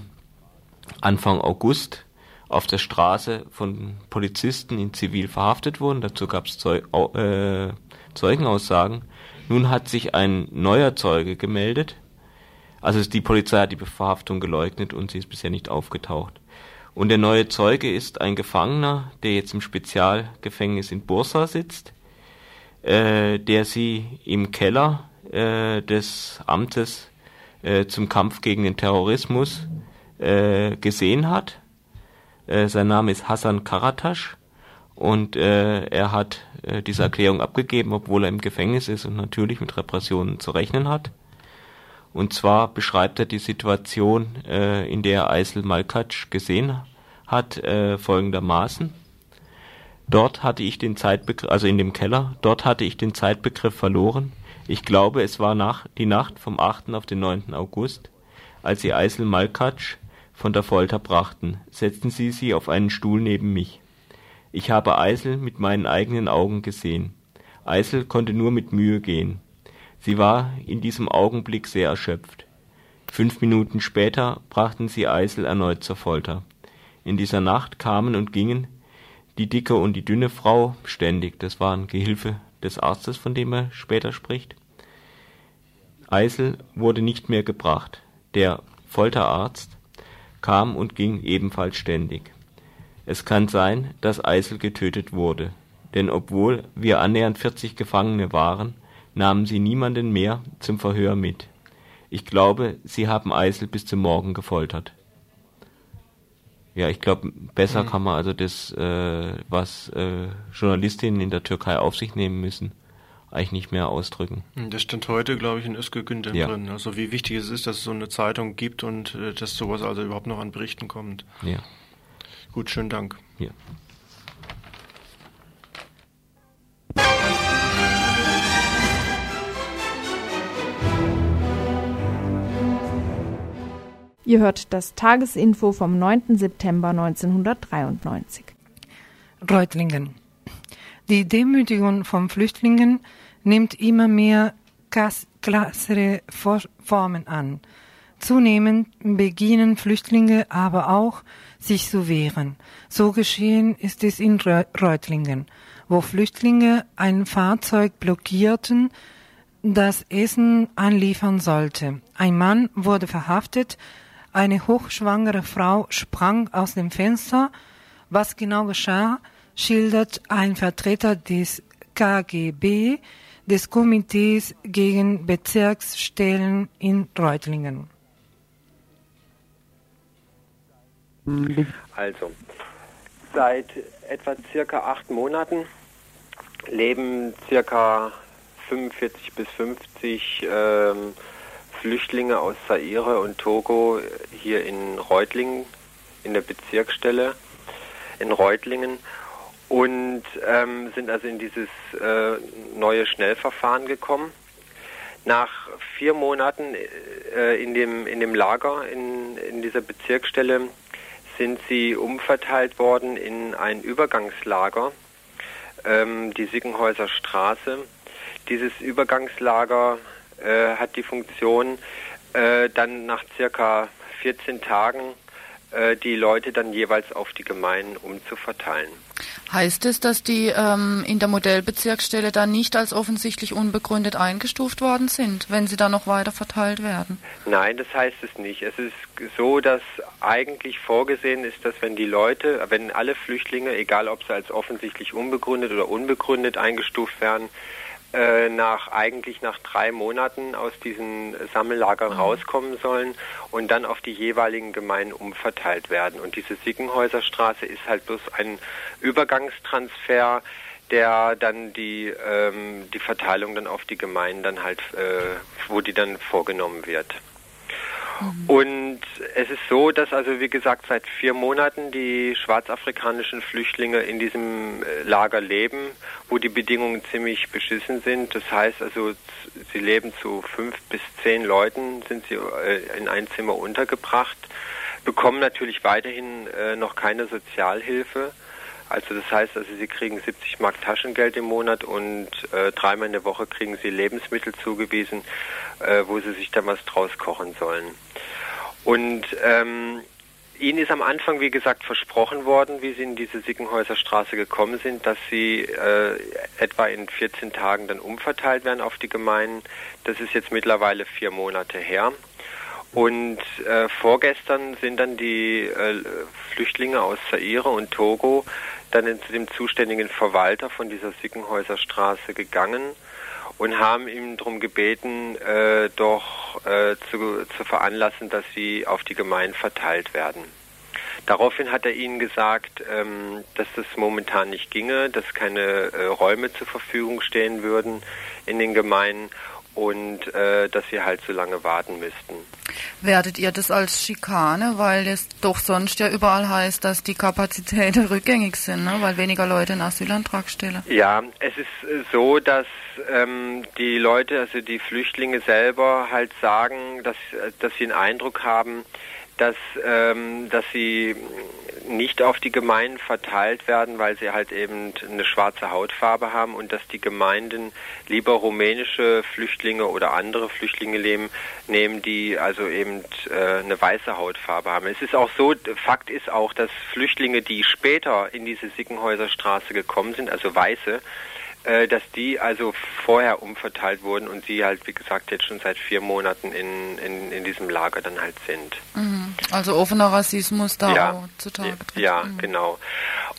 Anfang August auf der Straße von Polizisten in Zivil verhaftet wurden. Dazu gab es Zeug, äh, Zeugenaussagen. Nun hat sich ein neuer Zeuge gemeldet. Also die Polizei hat die Verhaftung geleugnet und sie ist bisher nicht aufgetaucht. Und der neue Zeuge ist ein Gefangener, der jetzt im Spezialgefängnis in Bursa sitzt äh, der sie im Keller äh, des Amtes äh, zum Kampf gegen den Terrorismus äh, gesehen hat. Äh, sein Name ist Hassan Karatasch und äh, er hat diese Erklärung abgegeben, obwohl er im Gefängnis ist und natürlich mit Repressionen zu rechnen hat. Und zwar beschreibt er die Situation, in der Eisel Malkac gesehen hat, folgendermaßen. Dort hatte ich den Zeitbegriff, also in dem Keller, dort hatte ich den Zeitbegriff verloren. Ich glaube, es war nach, die Nacht vom 8. auf den 9. August, als sie Eisel Malkatsch von der Folter brachten, setzten sie sie auf einen Stuhl neben mich. Ich habe Eisel mit meinen eigenen Augen gesehen. Eisel konnte nur mit Mühe gehen. Sie war in diesem Augenblick sehr erschöpft. Fünf Minuten später brachten sie Eisel erneut zur Folter. In dieser Nacht kamen und gingen die dicke und die dünne Frau ständig. Das war ein Gehilfe des Arztes, von dem er später spricht. Eisel wurde nicht mehr gebracht. Der Folterarzt kam und ging ebenfalls ständig. Es kann sein, dass Eisel getötet wurde. denn obwohl wir annähernd 40 Gefangene waren, nahmen sie niemanden mehr zum Verhör mit. Ich glaube, sie haben Eisel bis zum Morgen gefoltert. Ja, ich glaube, besser mhm. kann man also das, äh, was äh, Journalistinnen in der Türkei auf sich nehmen müssen, eigentlich nicht mehr ausdrücken. Hm, das stand heute, glaube ich, in Özgegündem ja. drin. Also wie wichtig es ist, dass es so eine Zeitung gibt und äh, dass sowas also überhaupt noch an Berichten kommt. Ja. Gut, schönen Dank. Ja. Ihr hört das Tagesinfo vom 9. September 1993. Reutlingen. Die Demütigung von Flüchtlingen nimmt immer mehr klassere Formen an. Zunehmend beginnen Flüchtlinge aber auch, sich zu wehren. So geschehen ist es in Reutlingen, wo Flüchtlinge ein Fahrzeug blockierten, das Essen anliefern sollte. Ein Mann wurde verhaftet, eine hochschwangere Frau sprang aus dem Fenster. Was genau geschah, schildert ein Vertreter des KGB, des Komitees gegen Bezirksstellen in Reutlingen. Also, seit etwa circa acht Monaten leben circa 45 bis 50 ähm, Flüchtlinge aus Zaire und Togo hier in Reutlingen, in der Bezirksstelle in Reutlingen und ähm, sind also in dieses äh, neue Schnellverfahren gekommen. Nach vier Monaten äh, in, dem, in dem Lager in, in dieser Bezirksstelle sind sie umverteilt worden in ein Übergangslager, ähm, die Sickenhäuser Straße. Dieses Übergangslager äh, hat die Funktion, äh, dann nach circa 14 Tagen äh, die Leute dann jeweils auf die Gemeinden umzuverteilen. Heißt es, dass die ähm, in der Modellbezirksstelle dann nicht als offensichtlich unbegründet eingestuft worden sind, wenn sie dann noch weiter verteilt werden? Nein, das heißt es nicht. Es ist so, dass eigentlich vorgesehen ist, dass wenn die Leute, wenn alle Flüchtlinge, egal ob sie als offensichtlich unbegründet oder unbegründet eingestuft werden, äh, nach eigentlich nach drei Monaten aus diesen Sammellagern mhm. rauskommen sollen und dann auf die jeweiligen Gemeinden umverteilt werden. Und diese Sickenhäuserstraße ist halt bloß ein Übergangstransfer, der dann die ähm, die Verteilung dann auf die Gemeinden dann halt, äh, wo die dann vorgenommen wird. Und es ist so, dass also wie gesagt seit vier Monaten die schwarzafrikanischen Flüchtlinge in diesem äh, Lager leben, wo die Bedingungen ziemlich beschissen sind. Das heißt also, sie leben zu fünf bis zehn Leuten, sind sie äh, in ein Zimmer untergebracht, bekommen natürlich weiterhin äh, noch keine Sozialhilfe. Also das heißt, also sie kriegen 70 Mark Taschengeld im Monat und äh, dreimal in der Woche kriegen sie Lebensmittel zugewiesen, äh, wo sie sich dann was draus kochen sollen. Und ähm, Ihnen ist am Anfang, wie gesagt, versprochen worden, wie Sie in diese Sickenhäuser Straße gekommen sind, dass Sie äh, etwa in 14 Tagen dann umverteilt werden auf die Gemeinden. Das ist jetzt mittlerweile vier Monate her. Und äh, vorgestern sind dann die äh, Flüchtlinge aus Zaire und Togo dann zu dem zuständigen Verwalter von dieser Sickenhäuser Straße gegangen und haben ihm darum gebeten, äh, doch äh, zu, zu veranlassen, dass sie auf die Gemeinden verteilt werden. Daraufhin hat er ihnen gesagt, ähm, dass das momentan nicht ginge, dass keine äh, Räume zur Verfügung stehen würden in den Gemeinden und äh, dass sie halt so lange warten müssten. Werdet ihr das als Schikane, weil es doch sonst ja überall heißt, dass die Kapazitäten rückgängig sind, ne? weil weniger Leute einen Asylantrag stellen? Ja, es ist so, dass ähm, die Leute, also die Flüchtlinge selber halt sagen, dass, dass sie einen Eindruck haben, dass, ähm, dass sie nicht auf die Gemeinden verteilt werden, weil sie halt eben eine schwarze Hautfarbe haben und dass die Gemeinden lieber rumänische Flüchtlinge oder andere Flüchtlinge leben, nehmen, die also eben äh, eine weiße Hautfarbe haben. Es ist auch so, Fakt ist auch, dass Flüchtlinge, die später in diese Sickenhäuserstraße gekommen sind, also Weiße, dass die also vorher umverteilt wurden und sie halt, wie gesagt, jetzt schon seit vier Monaten in, in, in diesem Lager dann halt sind. Mhm. Also offener Rassismus da ja, auch zutage tritt. Ja, mhm. genau.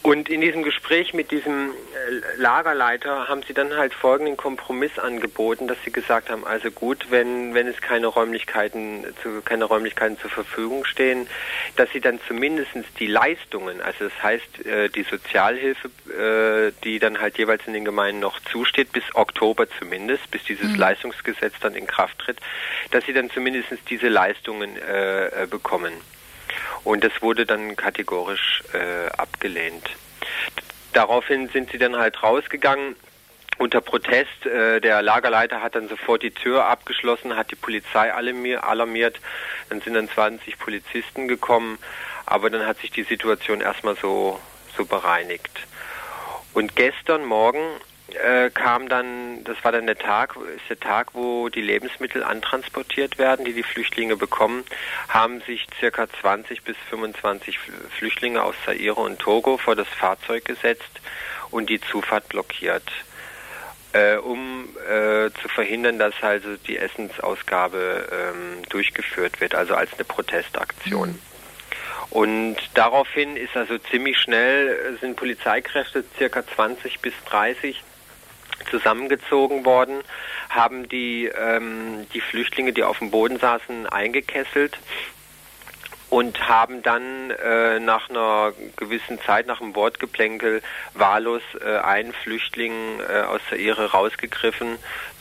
Und in diesem Gespräch mit diesem äh, Lagerleiter haben sie dann halt folgenden Kompromiss angeboten, dass sie gesagt haben, also gut, wenn, wenn es keine Räumlichkeiten, zu, keine Räumlichkeiten zur Verfügung stehen, dass sie dann zumindest die Leistungen, also das heißt äh, die Sozialhilfe, äh, die dann halt jeweils in den Gemeinden noch zusteht, bis Oktober zumindest, bis dieses mhm. Leistungsgesetz dann in Kraft tritt, dass sie dann zumindest diese Leistungen äh, bekommen. Und das wurde dann kategorisch äh, abgelehnt. Daraufhin sind sie dann halt rausgegangen unter Protest. Äh, der Lagerleiter hat dann sofort die Tür abgeschlossen, hat die Polizei alarmiert. Dann sind dann 20 Polizisten gekommen, aber dann hat sich die Situation erstmal so, so bereinigt. Und gestern Morgen äh, kam dann, das war dann der Tag, ist der Tag, wo die Lebensmittel antransportiert werden, die die Flüchtlinge bekommen, haben sich circa 20 bis 25 Flüchtlinge aus Zaire und Togo vor das Fahrzeug gesetzt und die Zufahrt blockiert, äh, um äh, zu verhindern, dass also die Essensausgabe ähm, durchgeführt wird, also als eine Protestaktion. Mhm. Und daraufhin ist also ziemlich schnell, äh, sind Polizeikräfte circa 20 bis 30 zusammengezogen worden, haben die, ähm, die Flüchtlinge, die auf dem Boden saßen, eingekesselt und haben dann äh, nach einer gewissen Zeit, nach einem Wortgeplänkel, wahllos äh, einen Flüchtling äh, aus der Ehre rausgegriffen,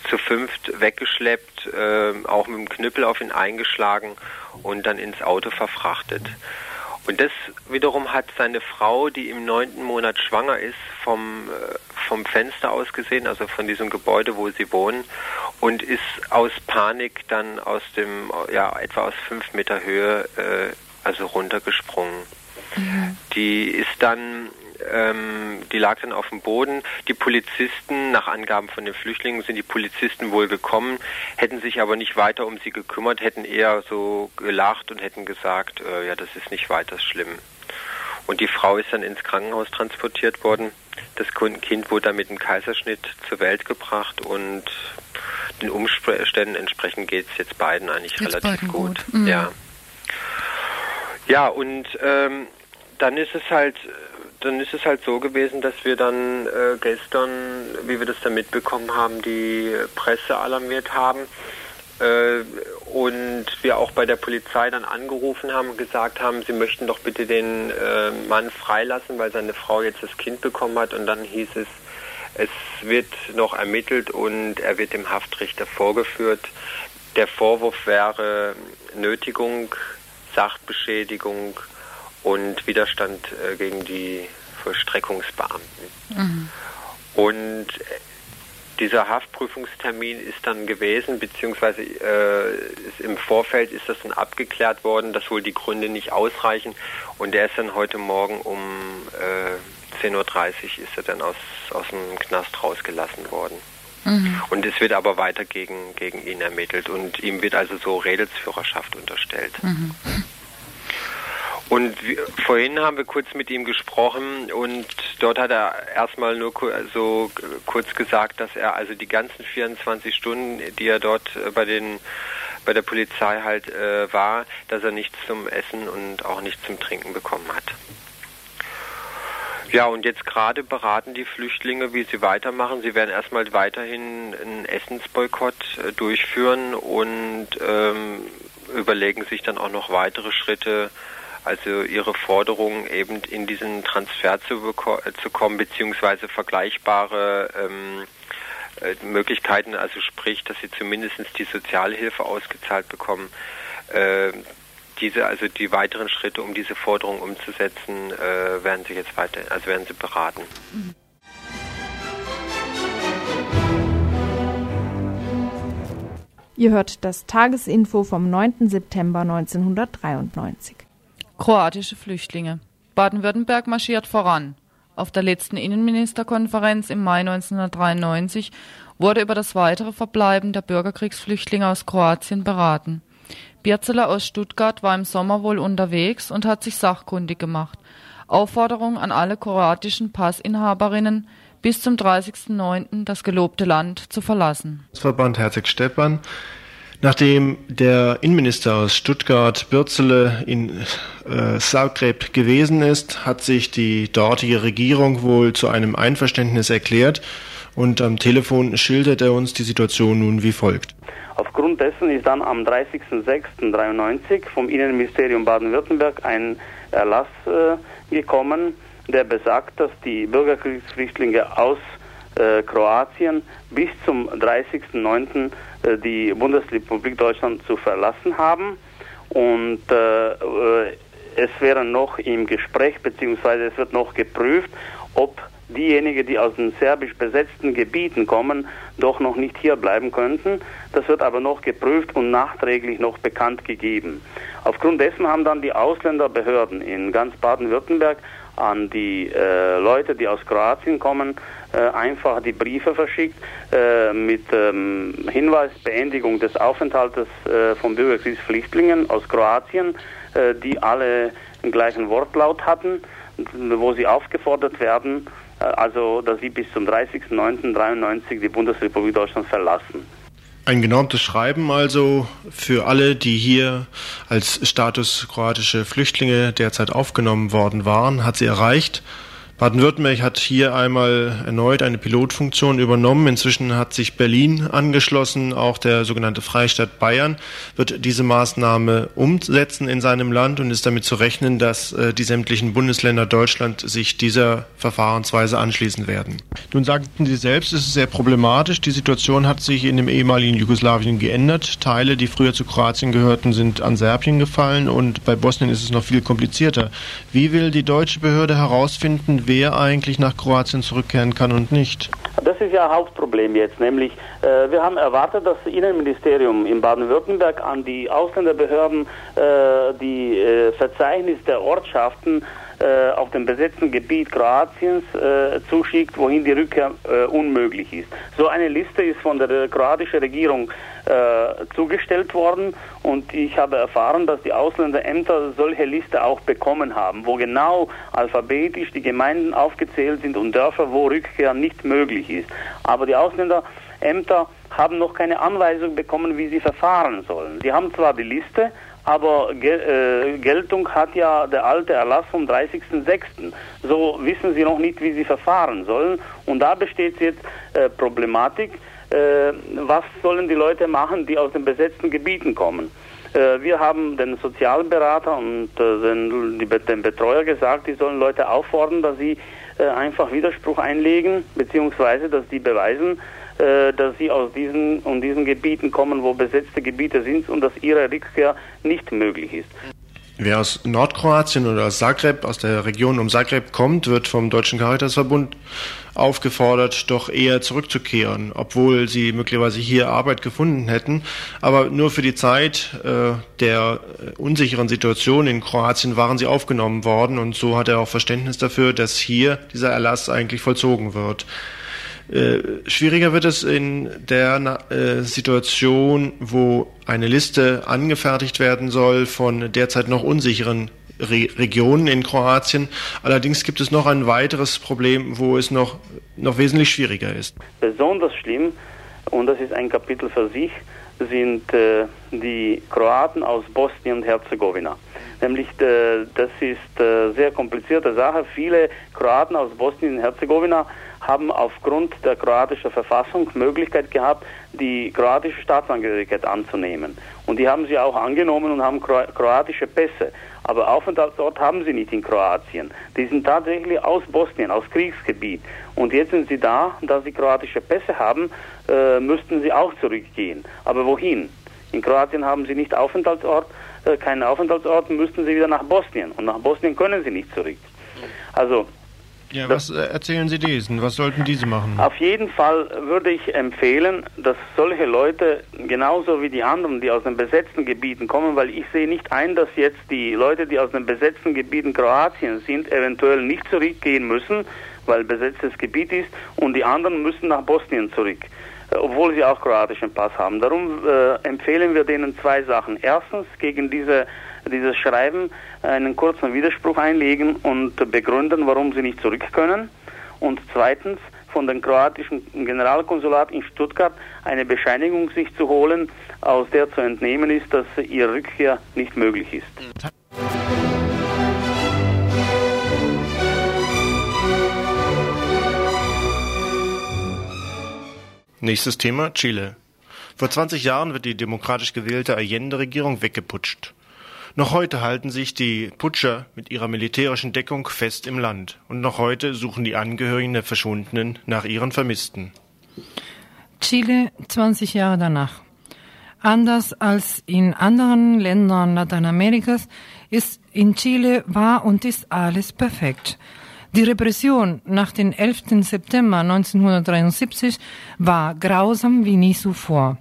zu fünft weggeschleppt, äh, auch mit dem Knüppel auf ihn eingeschlagen und dann ins Auto verfrachtet. Und das wiederum hat seine Frau, die im neunten Monat schwanger ist, vom, äh, vom Fenster aus gesehen, also von diesem Gebäude, wo sie wohnen, und ist aus Panik dann aus dem, ja, etwa aus fünf Meter Höhe, äh, also runtergesprungen. Mhm. Die ist dann ähm, die lag dann auf dem Boden. Die Polizisten, nach Angaben von den Flüchtlingen, sind die Polizisten wohl gekommen, hätten sich aber nicht weiter um sie gekümmert, hätten eher so gelacht und hätten gesagt, äh, ja, das ist nicht weiter schlimm. Und die Frau ist dann ins Krankenhaus transportiert worden. Das Kind wurde dann mit einem Kaiserschnitt zur Welt gebracht und den Umständen entsprechend geht es jetzt beiden eigentlich geht's relativ beiden gut. gut. Mhm. Ja. Ja, und ähm, dann ist es halt dann ist es halt so gewesen, dass wir dann äh, gestern, wie wir das dann mitbekommen haben, die Presse alarmiert haben äh, und wir auch bei der Polizei dann angerufen haben und gesagt haben, sie möchten doch bitte den äh, Mann freilassen, weil seine Frau jetzt das Kind bekommen hat und dann hieß es, es wird noch ermittelt und er wird dem Haftrichter vorgeführt. Der Vorwurf wäre Nötigung, Sachbeschädigung, und Widerstand äh, gegen die Vollstreckungsbeamten. Mhm. Und äh, dieser Haftprüfungstermin ist dann gewesen, beziehungsweise äh, im Vorfeld ist das dann abgeklärt worden, dass wohl die Gründe nicht ausreichen. Und der ist dann heute Morgen um äh, 10.30 Uhr ist er dann aus, aus dem Knast rausgelassen worden. Mhm. Und es wird aber weiter gegen, gegen ihn ermittelt und ihm wird also so Redelsführerschaft unterstellt. Mhm. Und vorhin haben wir kurz mit ihm gesprochen und dort hat er erstmal nur so kurz gesagt, dass er also die ganzen 24 Stunden, die er dort äh, bei den bei der Polizei halt äh, war, dass er nichts zum Essen und auch nichts zum Trinken bekommen hat. Ja, und jetzt gerade beraten die Flüchtlinge, wie sie weitermachen. Sie werden erstmal weiterhin einen Essensboykott äh, durchführen und ähm, überlegen sich dann auch noch weitere Schritte, also ihre Forderungen eben in diesen Transfer zu, äh, zu kommen, beziehungsweise vergleichbare ähm, äh, Möglichkeiten, also sprich, dass sie zumindest die Sozialhilfe ausgezahlt bekommen. Äh, diese, also die weiteren Schritte, um diese Forderung umzusetzen, äh, werden sie jetzt weiter, also werden sie beraten. Ihr hört das Tagesinfo vom 9. September 1993. Kroatische Flüchtlinge. Baden-Württemberg marschiert voran. Auf der letzten Innenministerkonferenz im Mai 1993 wurde über das weitere Verbleiben der Bürgerkriegsflüchtlinge aus Kroatien beraten. Bierzeler aus Stuttgart war im Sommer wohl unterwegs und hat sich sachkundig gemacht. Aufforderung an alle kroatischen Passinhaberinnen, bis zum 30.09. das gelobte Land zu verlassen. Verband Herzog Stepan Nachdem der Innenminister aus Stuttgart, Bürzele, in äh, Zagreb gewesen ist, hat sich die dortige Regierung wohl zu einem Einverständnis erklärt und am Telefon schildert er uns die Situation nun wie folgt. Aufgrund dessen ist dann am 30.06.93 vom Innenministerium Baden-Württemberg ein Erlass äh, gekommen, der besagt, dass die Bürgerkriegsflüchtlinge aus äh, Kroatien bis zum 30.09. Äh, die Bundesrepublik Deutschland zu verlassen haben. Und äh, äh, es wäre noch im Gespräch, beziehungsweise es wird noch geprüft, ob diejenigen, die aus den serbisch besetzten Gebieten kommen, doch noch nicht hier bleiben könnten. Das wird aber noch geprüft und nachträglich noch bekannt gegeben. Aufgrund dessen haben dann die Ausländerbehörden in ganz Baden-Württemberg an die äh, Leute, die aus Kroatien kommen, einfach die Briefe verschickt äh, mit ähm, Hinweis Beendigung des Aufenthaltes äh, von Bürgerkriegsflüchtlingen aus Kroatien, äh, die alle den gleichen Wortlaut hatten, wo sie aufgefordert werden, äh, also dass sie bis zum 30.09.93 die Bundesrepublik Deutschland verlassen. Ein genormtes Schreiben also für alle, die hier als Status kroatische Flüchtlinge derzeit aufgenommen worden waren, hat sie erreicht. Baden-Württemberg hat hier einmal erneut eine Pilotfunktion übernommen. Inzwischen hat sich Berlin angeschlossen. Auch der sogenannte Freistaat Bayern wird diese Maßnahme umsetzen in seinem Land und ist damit zu rechnen, dass äh, die sämtlichen Bundesländer Deutschland sich dieser Verfahrensweise anschließen werden. Nun sagten Sie selbst, es ist sehr problematisch. Die Situation hat sich in dem ehemaligen Jugoslawien geändert. Teile, die früher zu Kroatien gehörten, sind an Serbien gefallen und bei Bosnien ist es noch viel komplizierter. Wie will die deutsche Behörde herausfinden, wer eigentlich nach Kroatien zurückkehren kann und nicht. Das ist ja Hauptproblem jetzt, nämlich äh, wir haben erwartet, dass das Innenministerium in Baden-Württemberg an die Ausländerbehörden äh, die äh, Verzeichnis der Ortschaften äh, auf dem besetzten Gebiet Kroatiens äh, zuschickt, wohin die Rückkehr äh, unmöglich ist. So eine Liste ist von der kroatischen Regierung äh, zugestellt worden und ich habe erfahren, dass die Ausländerämter solche Liste auch bekommen haben, wo genau alphabetisch die Gemeinden aufgezählt sind und Dörfer, wo Rückkehr nicht möglich ist. Aber die Ausländerämter haben noch keine Anweisung bekommen, wie sie verfahren sollen. Sie haben zwar die Liste, aber äh, Geltung hat ja der alte Erlass vom 30.06. So wissen sie noch nicht, wie sie verfahren sollen. Und da besteht jetzt äh, Problematik, äh, was sollen die Leute machen, die aus den besetzten Gebieten kommen. Äh, wir haben den Sozialberater und äh, den, die, den Betreuer gesagt, die sollen Leute auffordern, dass sie äh, einfach Widerspruch einlegen, beziehungsweise dass die beweisen, äh, dass sie aus diesen und diesen Gebieten kommen, wo besetzte Gebiete sind und dass ihre Rückkehr nicht möglich ist. Wer aus Nordkroatien oder aus Zagreb, aus der Region um Zagreb kommt, wird vom Deutschen Caritasverbund aufgefordert, doch eher zurückzukehren, obwohl sie möglicherweise hier Arbeit gefunden hätten. Aber nur für die Zeit äh, der unsicheren Situation in Kroatien waren sie aufgenommen worden und so hat er auch Verständnis dafür, dass hier dieser Erlass eigentlich vollzogen wird. Äh, schwieriger wird es in der äh, Situation, wo eine Liste angefertigt werden soll von derzeit noch unsicheren Re Regionen in Kroatien. Allerdings gibt es noch ein weiteres Problem, wo es noch, noch wesentlich schwieriger ist. Besonders schlimm, und das ist ein Kapitel für sich, sind äh, die Kroaten aus Bosnien und Herzegowina. Nämlich, äh, das ist äh, sehr komplizierte Sache. Viele Kroaten aus Bosnien und Herzegowina haben aufgrund der kroatischen Verfassung Möglichkeit gehabt, die kroatische Staatsangehörigkeit anzunehmen. Und die haben sie auch angenommen und haben kroatische Pässe. Aber Aufenthaltsort haben sie nicht in Kroatien. Die sind tatsächlich aus Bosnien, aus Kriegsgebiet. Und jetzt sind sie da, da sie kroatische Pässe haben, äh, müssten sie auch zurückgehen. Aber wohin? In Kroatien haben sie nicht Aufenthaltsort, äh, keinen Aufenthaltsort, müssten sie wieder nach Bosnien. Und nach Bosnien können sie nicht zurück. Also ja, was äh, erzählen Sie diesen? Was sollten diese machen? Auf jeden Fall würde ich empfehlen, dass solche Leute genauso wie die anderen, die aus den besetzten Gebieten kommen, weil ich sehe nicht ein, dass jetzt die Leute, die aus den besetzten Gebieten Kroatien sind, eventuell nicht zurückgehen müssen, weil besetztes Gebiet ist, und die anderen müssen nach Bosnien zurück äh, obwohl sie auch kroatischen Pass haben. Darum äh, empfehlen wir denen zwei Sachen. Erstens gegen diese dieses Schreiben einen kurzen Widerspruch einlegen und begründen, warum sie nicht zurück können. Und zweitens von dem kroatischen Generalkonsulat in Stuttgart eine Bescheinigung sich zu holen, aus der zu entnehmen ist, dass ihre Rückkehr nicht möglich ist. Nächstes Thema Chile. Vor 20 Jahren wird die demokratisch gewählte Allende-Regierung weggeputscht. Noch heute halten sich die Putscher mit ihrer militärischen Deckung fest im Land. Und noch heute suchen die Angehörigen der Verschwundenen nach ihren Vermissten. Chile 20 Jahre danach. Anders als in anderen Ländern Lateinamerikas ist in Chile war und ist alles perfekt. Die Repression nach dem 11. September 1973 war grausam wie nie zuvor.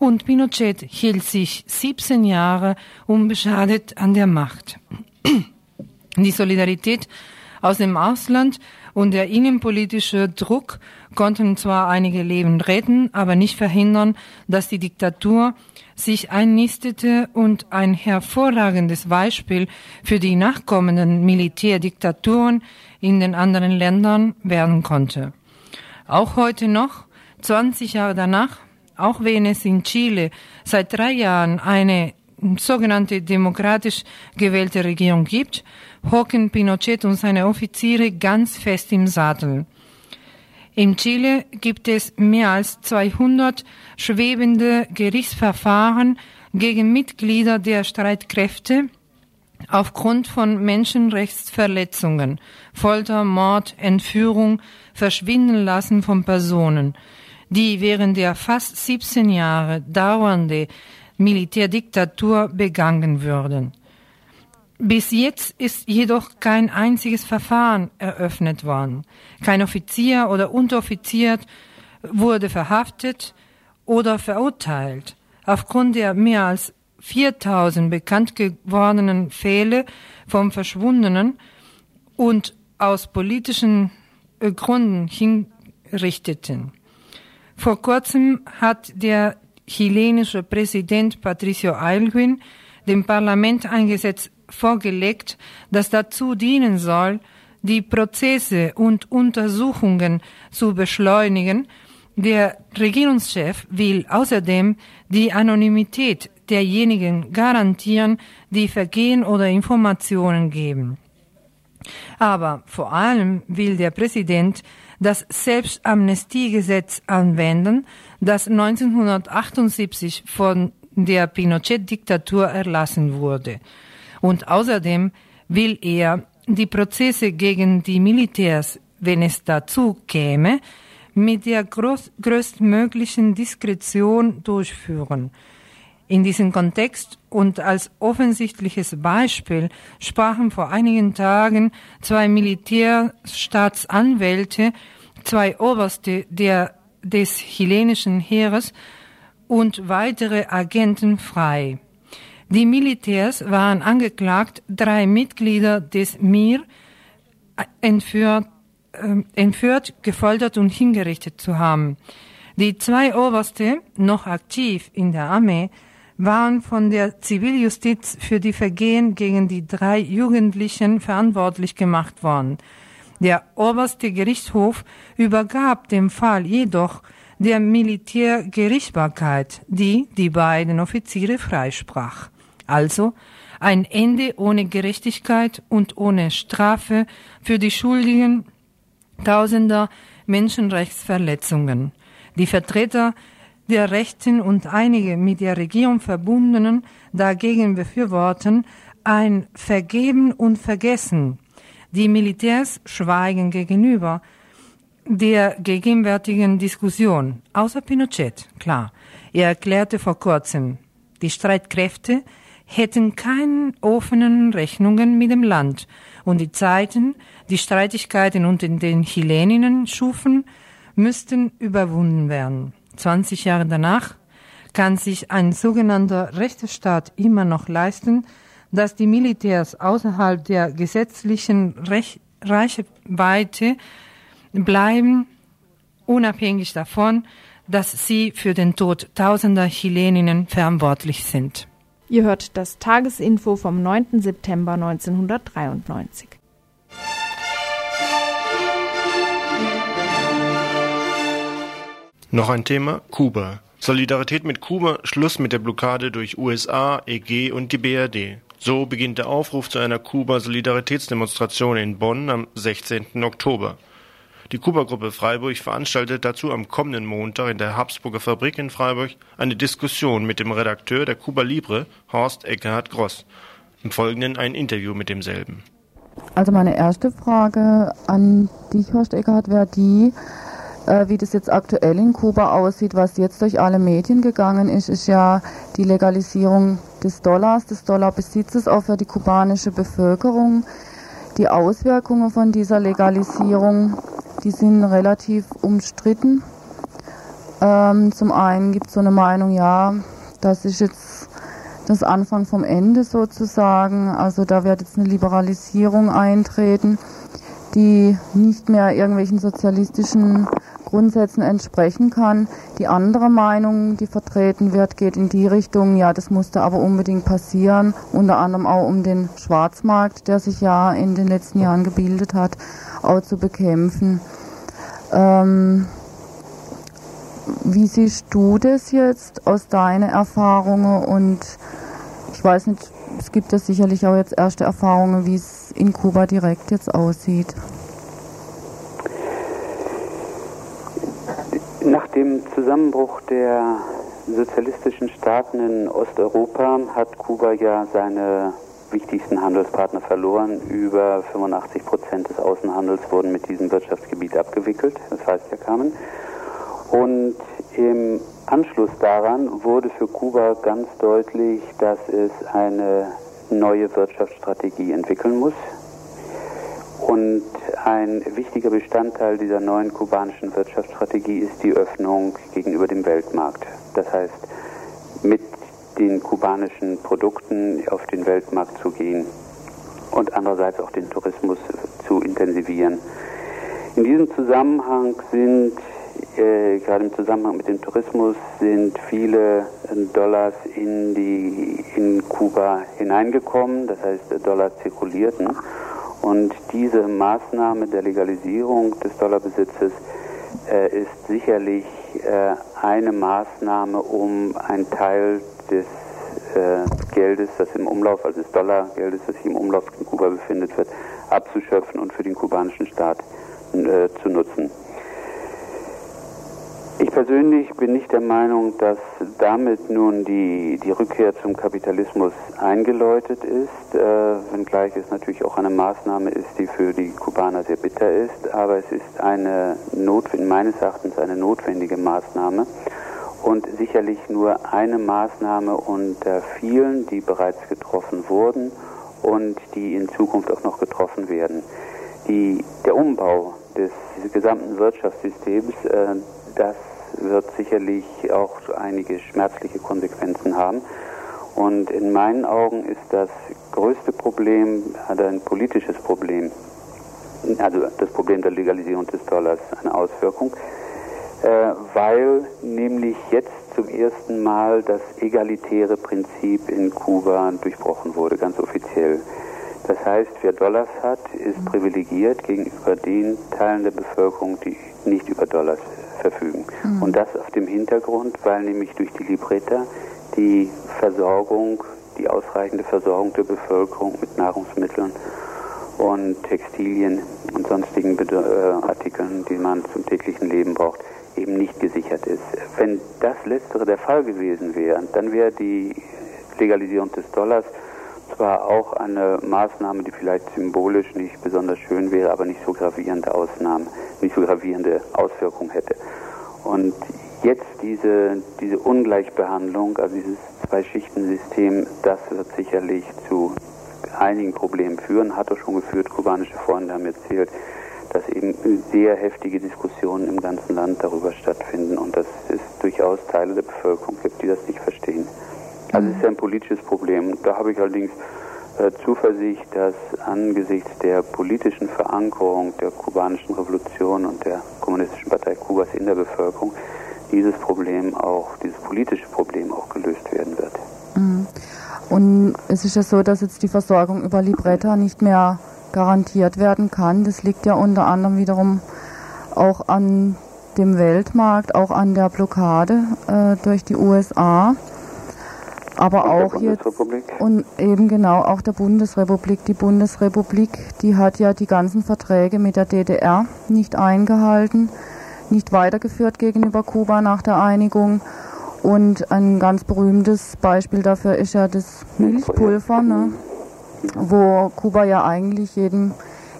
Und Pinochet hielt sich 17 Jahre unbeschadet an der Macht. Die Solidarität aus dem Ausland und der innenpolitische Druck konnten zwar einige Leben retten, aber nicht verhindern, dass die Diktatur sich einnistete und ein hervorragendes Beispiel für die nachkommenden Militärdiktaturen in den anderen Ländern werden konnte. Auch heute noch, 20 Jahre danach, auch wenn es in Chile seit drei Jahren eine sogenannte demokratisch gewählte Regierung gibt, hocken Pinochet und seine Offiziere ganz fest im Sattel. In Chile gibt es mehr als 200 schwebende Gerichtsverfahren gegen Mitglieder der Streitkräfte aufgrund von Menschenrechtsverletzungen, Folter, Mord, Entführung, Verschwindenlassen von Personen, die während der fast 17 Jahre dauernde Militärdiktatur begangen würden. Bis jetzt ist jedoch kein einziges Verfahren eröffnet worden. Kein Offizier oder Unteroffizier wurde verhaftet oder verurteilt. Aufgrund der mehr als 4000 bekannt gewordenen Fälle von Verschwundenen und aus politischen Gründen hinrichteten. Vor kurzem hat der chilenische Präsident Patricio Aylwin dem Parlament ein Gesetz vorgelegt, das dazu dienen soll, die Prozesse und Untersuchungen zu beschleunigen. Der Regierungschef will außerdem die Anonymität derjenigen garantieren, die Vergehen oder Informationen geben. Aber vor allem will der Präsident das Selbstamnestiegesetz anwenden, das 1978 von der Pinochet-Diktatur erlassen wurde. Und außerdem will er die Prozesse gegen die Militärs, wenn es dazu käme, mit der größtmöglichen Diskretion durchführen. In diesem Kontext und als offensichtliches Beispiel sprachen vor einigen Tagen zwei Militärstaatsanwälte, zwei Oberste der, des chilenischen Heeres und weitere Agenten frei. Die Militärs waren angeklagt, drei Mitglieder des MIR entführt, äh, entführt, gefoltert und hingerichtet zu haben. Die zwei Oberste, noch aktiv in der Armee, waren von der Ziviljustiz für die Vergehen gegen die drei Jugendlichen verantwortlich gemacht worden. Der oberste Gerichtshof übergab den Fall jedoch der Militärgerichtsbarkeit, die die beiden Offiziere freisprach. Also ein Ende ohne Gerechtigkeit und ohne Strafe für die Schuldigen tausender Menschenrechtsverletzungen. Die Vertreter der Rechten und einige mit der Regierung verbundenen dagegen befürworten ein Vergeben und Vergessen. Die Militärs schweigen gegenüber der gegenwärtigen Diskussion, außer Pinochet, klar. Er erklärte vor kurzem, die Streitkräfte hätten keine offenen Rechnungen mit dem Land und die Zeiten, die Streitigkeiten unter den Chileninnen schufen, müssten überwunden werden. 20 Jahre danach kann sich ein sogenannter Rechtsstaat immer noch leisten, dass die Militärs außerhalb der gesetzlichen Rech Reichweite bleiben, unabhängig davon, dass sie für den Tod tausender Chileninnen verantwortlich sind. Ihr hört das Tagesinfo vom 9. September 1993. Noch ein Thema, Kuba. Solidarität mit Kuba, Schluss mit der Blockade durch USA, EG und die BRD. So beginnt der Aufruf zu einer Kuba-Solidaritätsdemonstration in Bonn am 16. Oktober. Die Kuba-Gruppe Freiburg veranstaltet dazu am kommenden Montag in der Habsburger Fabrik in Freiburg eine Diskussion mit dem Redakteur der Kuba Libre, Horst Eckhard Gross. Im Folgenden ein Interview mit demselben. Also meine erste Frage an dich, Horst Eckhard, wäre die, äh, wie das jetzt aktuell in Kuba aussieht, was jetzt durch alle Medien gegangen ist, ist ja die Legalisierung des Dollars, des Dollarbesitzes auch für die kubanische Bevölkerung. Die Auswirkungen von dieser Legalisierung, die sind relativ umstritten. Ähm, zum einen gibt es so eine Meinung, ja, das ist jetzt das Anfang vom Ende sozusagen. Also da wird jetzt eine Liberalisierung eintreten, die nicht mehr irgendwelchen sozialistischen Grundsätzen entsprechen kann. Die andere Meinung, die vertreten wird, geht in die Richtung, ja, das musste aber unbedingt passieren, unter anderem auch um den Schwarzmarkt, der sich ja in den letzten Jahren gebildet hat, auch zu bekämpfen. Ähm, wie siehst du das jetzt aus deinen Erfahrungen und ich weiß nicht, es gibt ja sicherlich auch jetzt erste Erfahrungen, wie es in Kuba direkt jetzt aussieht. Nach dem Zusammenbruch der sozialistischen Staaten in Osteuropa hat Kuba ja seine wichtigsten Handelspartner verloren. Über 85 Prozent des Außenhandels wurden mit diesem Wirtschaftsgebiet abgewickelt. Das heißt ja kamen. Und im Anschluss daran wurde für Kuba ganz deutlich, dass es eine neue Wirtschaftsstrategie entwickeln muss. Und ein wichtiger Bestandteil dieser neuen kubanischen Wirtschaftsstrategie ist die Öffnung gegenüber dem Weltmarkt. Das heißt, mit den kubanischen Produkten auf den Weltmarkt zu gehen und andererseits auch den Tourismus zu intensivieren. In diesem Zusammenhang sind, äh, gerade im Zusammenhang mit dem Tourismus, sind viele Dollars in, die, in Kuba hineingekommen, das heißt Dollar zirkulierten. Und diese Maßnahme der Legalisierung des Dollarbesitzes äh, ist sicherlich äh, eine Maßnahme, um einen Teil des äh, Geldes, das im Umlauf, also des Dollargeldes, das sich im Umlauf in Kuba befindet, wird, abzuschöpfen und für den kubanischen Staat äh, zu nutzen. Ich persönlich bin nicht der Meinung, dass damit nun die, die Rückkehr zum Kapitalismus eingeläutet ist, äh, wenngleich es natürlich auch eine Maßnahme ist, die für die Kubaner sehr bitter ist, aber es ist eine Not, meines Erachtens eine notwendige Maßnahme und sicherlich nur eine Maßnahme unter vielen, die bereits getroffen wurden und die in Zukunft auch noch getroffen werden. Die, der Umbau des gesamten Wirtschaftssystems, äh, das wird sicherlich auch einige schmerzliche Konsequenzen haben. Und in meinen Augen ist das größte Problem, hat ein politisches Problem, also das Problem der Legalisierung des Dollars eine Auswirkung, äh, weil nämlich jetzt zum ersten Mal das egalitäre Prinzip in Kuba durchbrochen wurde, ganz offiziell. Das heißt, wer Dollars hat, ist privilegiert gegenüber den Teilen der Bevölkerung, die nicht über Dollars verfügen. Mhm. Und das auf dem Hintergrund, weil nämlich durch die Libretta die Versorgung, die ausreichende Versorgung der Bevölkerung mit Nahrungsmitteln und Textilien und sonstigen äh, Artikeln, die man zum täglichen Leben braucht, eben nicht gesichert ist. Wenn das letztere der Fall gewesen wäre, dann wäre die Legalisierung des Dollars zwar auch eine Maßnahme, die vielleicht symbolisch nicht besonders schön wäre, aber nicht so gravierende Ausnahmen, nicht so gravierende Auswirkungen hätte. Und jetzt diese, diese Ungleichbehandlung, also dieses Zwei-Schichten-System, das wird sicherlich zu einigen Problemen führen, hat auch schon geführt. Kubanische Freunde haben erzählt, dass eben sehr heftige Diskussionen im ganzen Land darüber stattfinden und dass es durchaus Teile der Bevölkerung gibt, die das nicht verstehen. Also es ist ein politisches Problem. Da habe ich allerdings äh, Zuversicht, dass angesichts der politischen Verankerung der kubanischen Revolution und der Kommunistischen Partei Kubas in der Bevölkerung dieses Problem auch, dieses politische Problem auch gelöst werden wird. Mhm. Und es ist ja so, dass jetzt die Versorgung über Libretta nicht mehr garantiert werden kann. Das liegt ja unter anderem wiederum auch an dem Weltmarkt, auch an der Blockade äh, durch die USA. Aber Und auch jetzt und eben genau auch der Bundesrepublik. Die Bundesrepublik, die hat ja die ganzen Verträge mit der DDR nicht eingehalten, nicht weitergeführt gegenüber Kuba nach der Einigung. Und ein ganz berühmtes Beispiel dafür ist ja das Milchpulver, ne? wo Kuba ja eigentlich jedem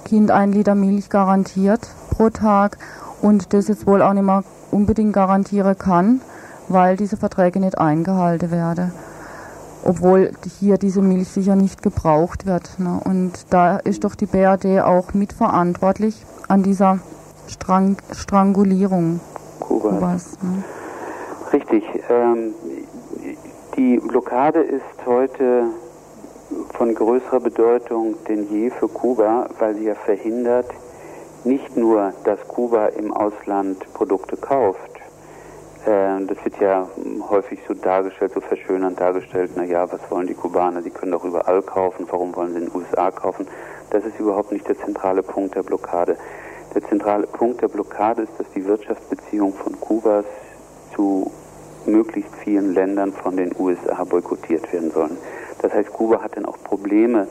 Kind ein Liter Milch garantiert pro Tag und das jetzt wohl auch nicht mehr unbedingt garantieren kann, weil diese Verträge nicht eingehalten werden. Obwohl hier diese Milch sicher nicht gebraucht wird. Ne? Und da ist doch die BRD auch mitverantwortlich an dieser Strang Strangulierung Kuba. Kubas. Ne? Richtig. Ähm, die Blockade ist heute von größerer Bedeutung denn je für Kuba, weil sie ja verhindert, nicht nur, dass Kuba im Ausland Produkte kauft. Äh, das wird ja häufig so dargestellt, so verschönernd dargestellt, naja, was wollen die Kubaner? Sie können doch überall kaufen, warum wollen sie in den USA kaufen? Das ist überhaupt nicht der zentrale Punkt der Blockade. Der zentrale Punkt der Blockade ist, dass die Wirtschaftsbeziehungen von Kubas zu möglichst vielen Ländern von den USA boykottiert werden sollen. Das heißt, Kuba hat dann auch Probleme,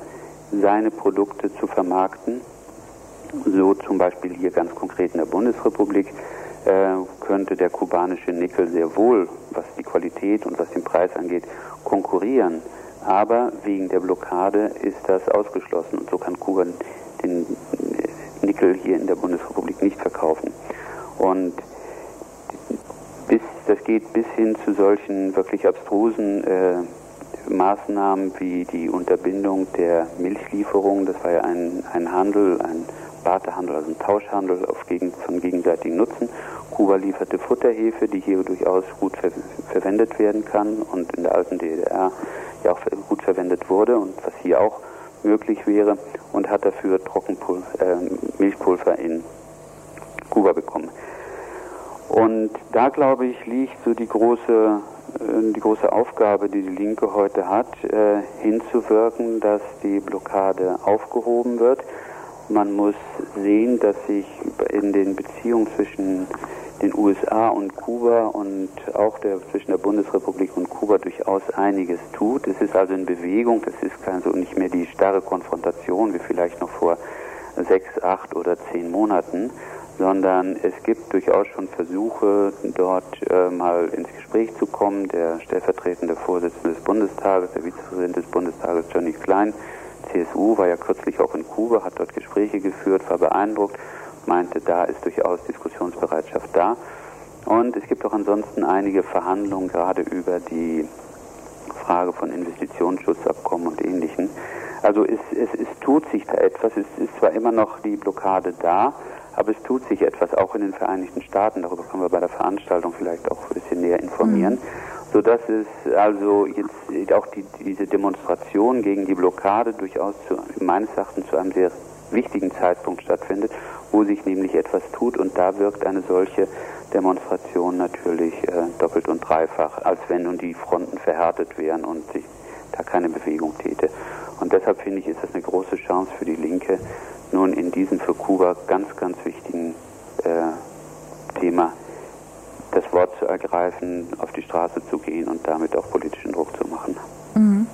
seine Produkte zu vermarkten. So zum Beispiel hier ganz konkret in der Bundesrepublik könnte der kubanische Nickel sehr wohl, was die Qualität und was den Preis angeht, konkurrieren. Aber wegen der Blockade ist das ausgeschlossen und so kann Kuba den Nickel hier in der Bundesrepublik nicht verkaufen. Und bis, das geht bis hin zu solchen wirklich abstrusen äh, Maßnahmen wie die Unterbindung der Milchlieferung. Das war ja ein, ein Handel, ein Barterhandel, also ein Tauschhandel auf gegen, von gegenseitigem Nutzen. Kuba lieferte Futterhefe, die hier durchaus gut ver verwendet werden kann und in der alten DDR ja auch gut verwendet wurde und was hier auch möglich wäre und hat dafür Trockenpulver, äh, Milchpulver in Kuba bekommen. Und da glaube ich liegt so die große die große Aufgabe, die die Linke heute hat, äh, hinzuwirken, dass die Blockade aufgehoben wird. Man muss sehen, dass sich in den Beziehungen zwischen den USA und Kuba und auch der, zwischen der Bundesrepublik und Kuba durchaus einiges tut. Es ist also in Bewegung, das ist also nicht mehr die starre Konfrontation wie vielleicht noch vor sechs, acht oder zehn Monaten, sondern es gibt durchaus schon Versuche, dort äh, mal ins Gespräch zu kommen. Der stellvertretende Vorsitzende des Bundestages, der Vizepräsident des Bundestages, Johnny Klein, CSU, war ja kürzlich auch in Kuba, hat dort Gespräche geführt, war beeindruckt, meinte, da ist durchaus Diskussionsbereitschaft da. Und es gibt auch ansonsten einige Verhandlungen, gerade über die Frage von Investitionsschutzabkommen und Ähnlichem. Also es, es, es tut sich da etwas. Es ist zwar immer noch die Blockade da, aber es tut sich etwas, auch in den Vereinigten Staaten. Darüber können wir bei der Veranstaltung vielleicht auch ein bisschen näher informieren. Mhm. Sodass es also jetzt auch die, diese Demonstration gegen die Blockade durchaus zu, meines Erachtens zu einem sehr wichtigen Zeitpunkt stattfindet, wo sich nämlich etwas tut und da wirkt eine solche Demonstration natürlich äh, doppelt und dreifach, als wenn nun die Fronten verhärtet wären und sich da keine Bewegung täte. Und deshalb finde ich, ist das eine große Chance für die Linke, nun in diesem für Kuba ganz, ganz wichtigen äh, Thema das Wort zu ergreifen, auf die Straße zu gehen und damit auch politischen Druck zu machen. Mhm.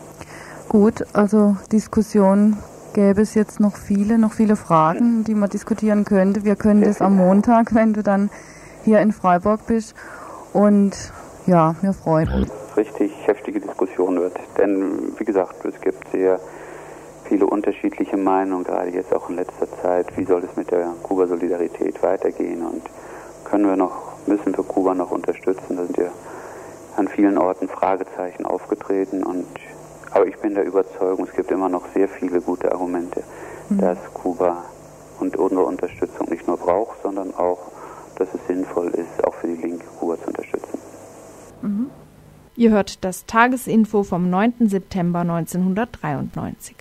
Gut, also Diskussion gäbe es jetzt noch viele, noch viele Fragen, die man diskutieren könnte. Wir können das am Montag, wenn du dann hier in Freiburg bist. Und ja, wir freuen uns. Richtig heftige Diskussion wird. Denn, wie gesagt, es gibt sehr viele unterschiedliche Meinungen, gerade jetzt auch in letzter Zeit. Wie soll es mit der Kuba-Solidarität weitergehen? Und können wir noch, müssen wir Kuba noch unterstützen? Da sind ja an vielen Orten Fragezeichen aufgetreten. Und, aber ich bin der Überzeugung, es gibt immer noch sehr viele gute Argumente, mhm. dass Kuba und unsere Unterstützung nicht nur braucht, sondern auch, dass es sinnvoll ist, auch für die Linke Kuba zu unterstützen. Mhm. Ihr hört das Tagesinfo vom 9. September 1993.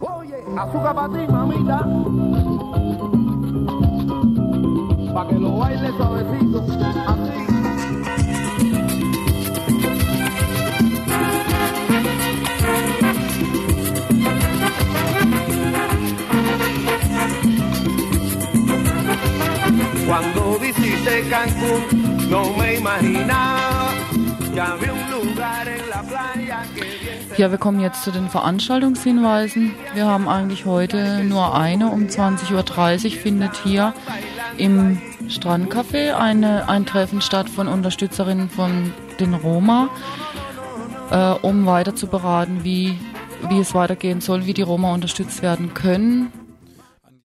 Oye, azúcar para ti, mamita. Pa' que lo baile suavecito. Cuando visité Cancún no me imaginaba que había un lugar en la playa que Ja, wir kommen jetzt zu den Veranstaltungshinweisen. Wir haben eigentlich heute nur eine. Um 20.30 Uhr findet hier im Strandcafé eine, ein Treffen statt von Unterstützerinnen von den Roma, äh, um weiter zu beraten, wie, wie es weitergehen soll, wie die Roma unterstützt werden können.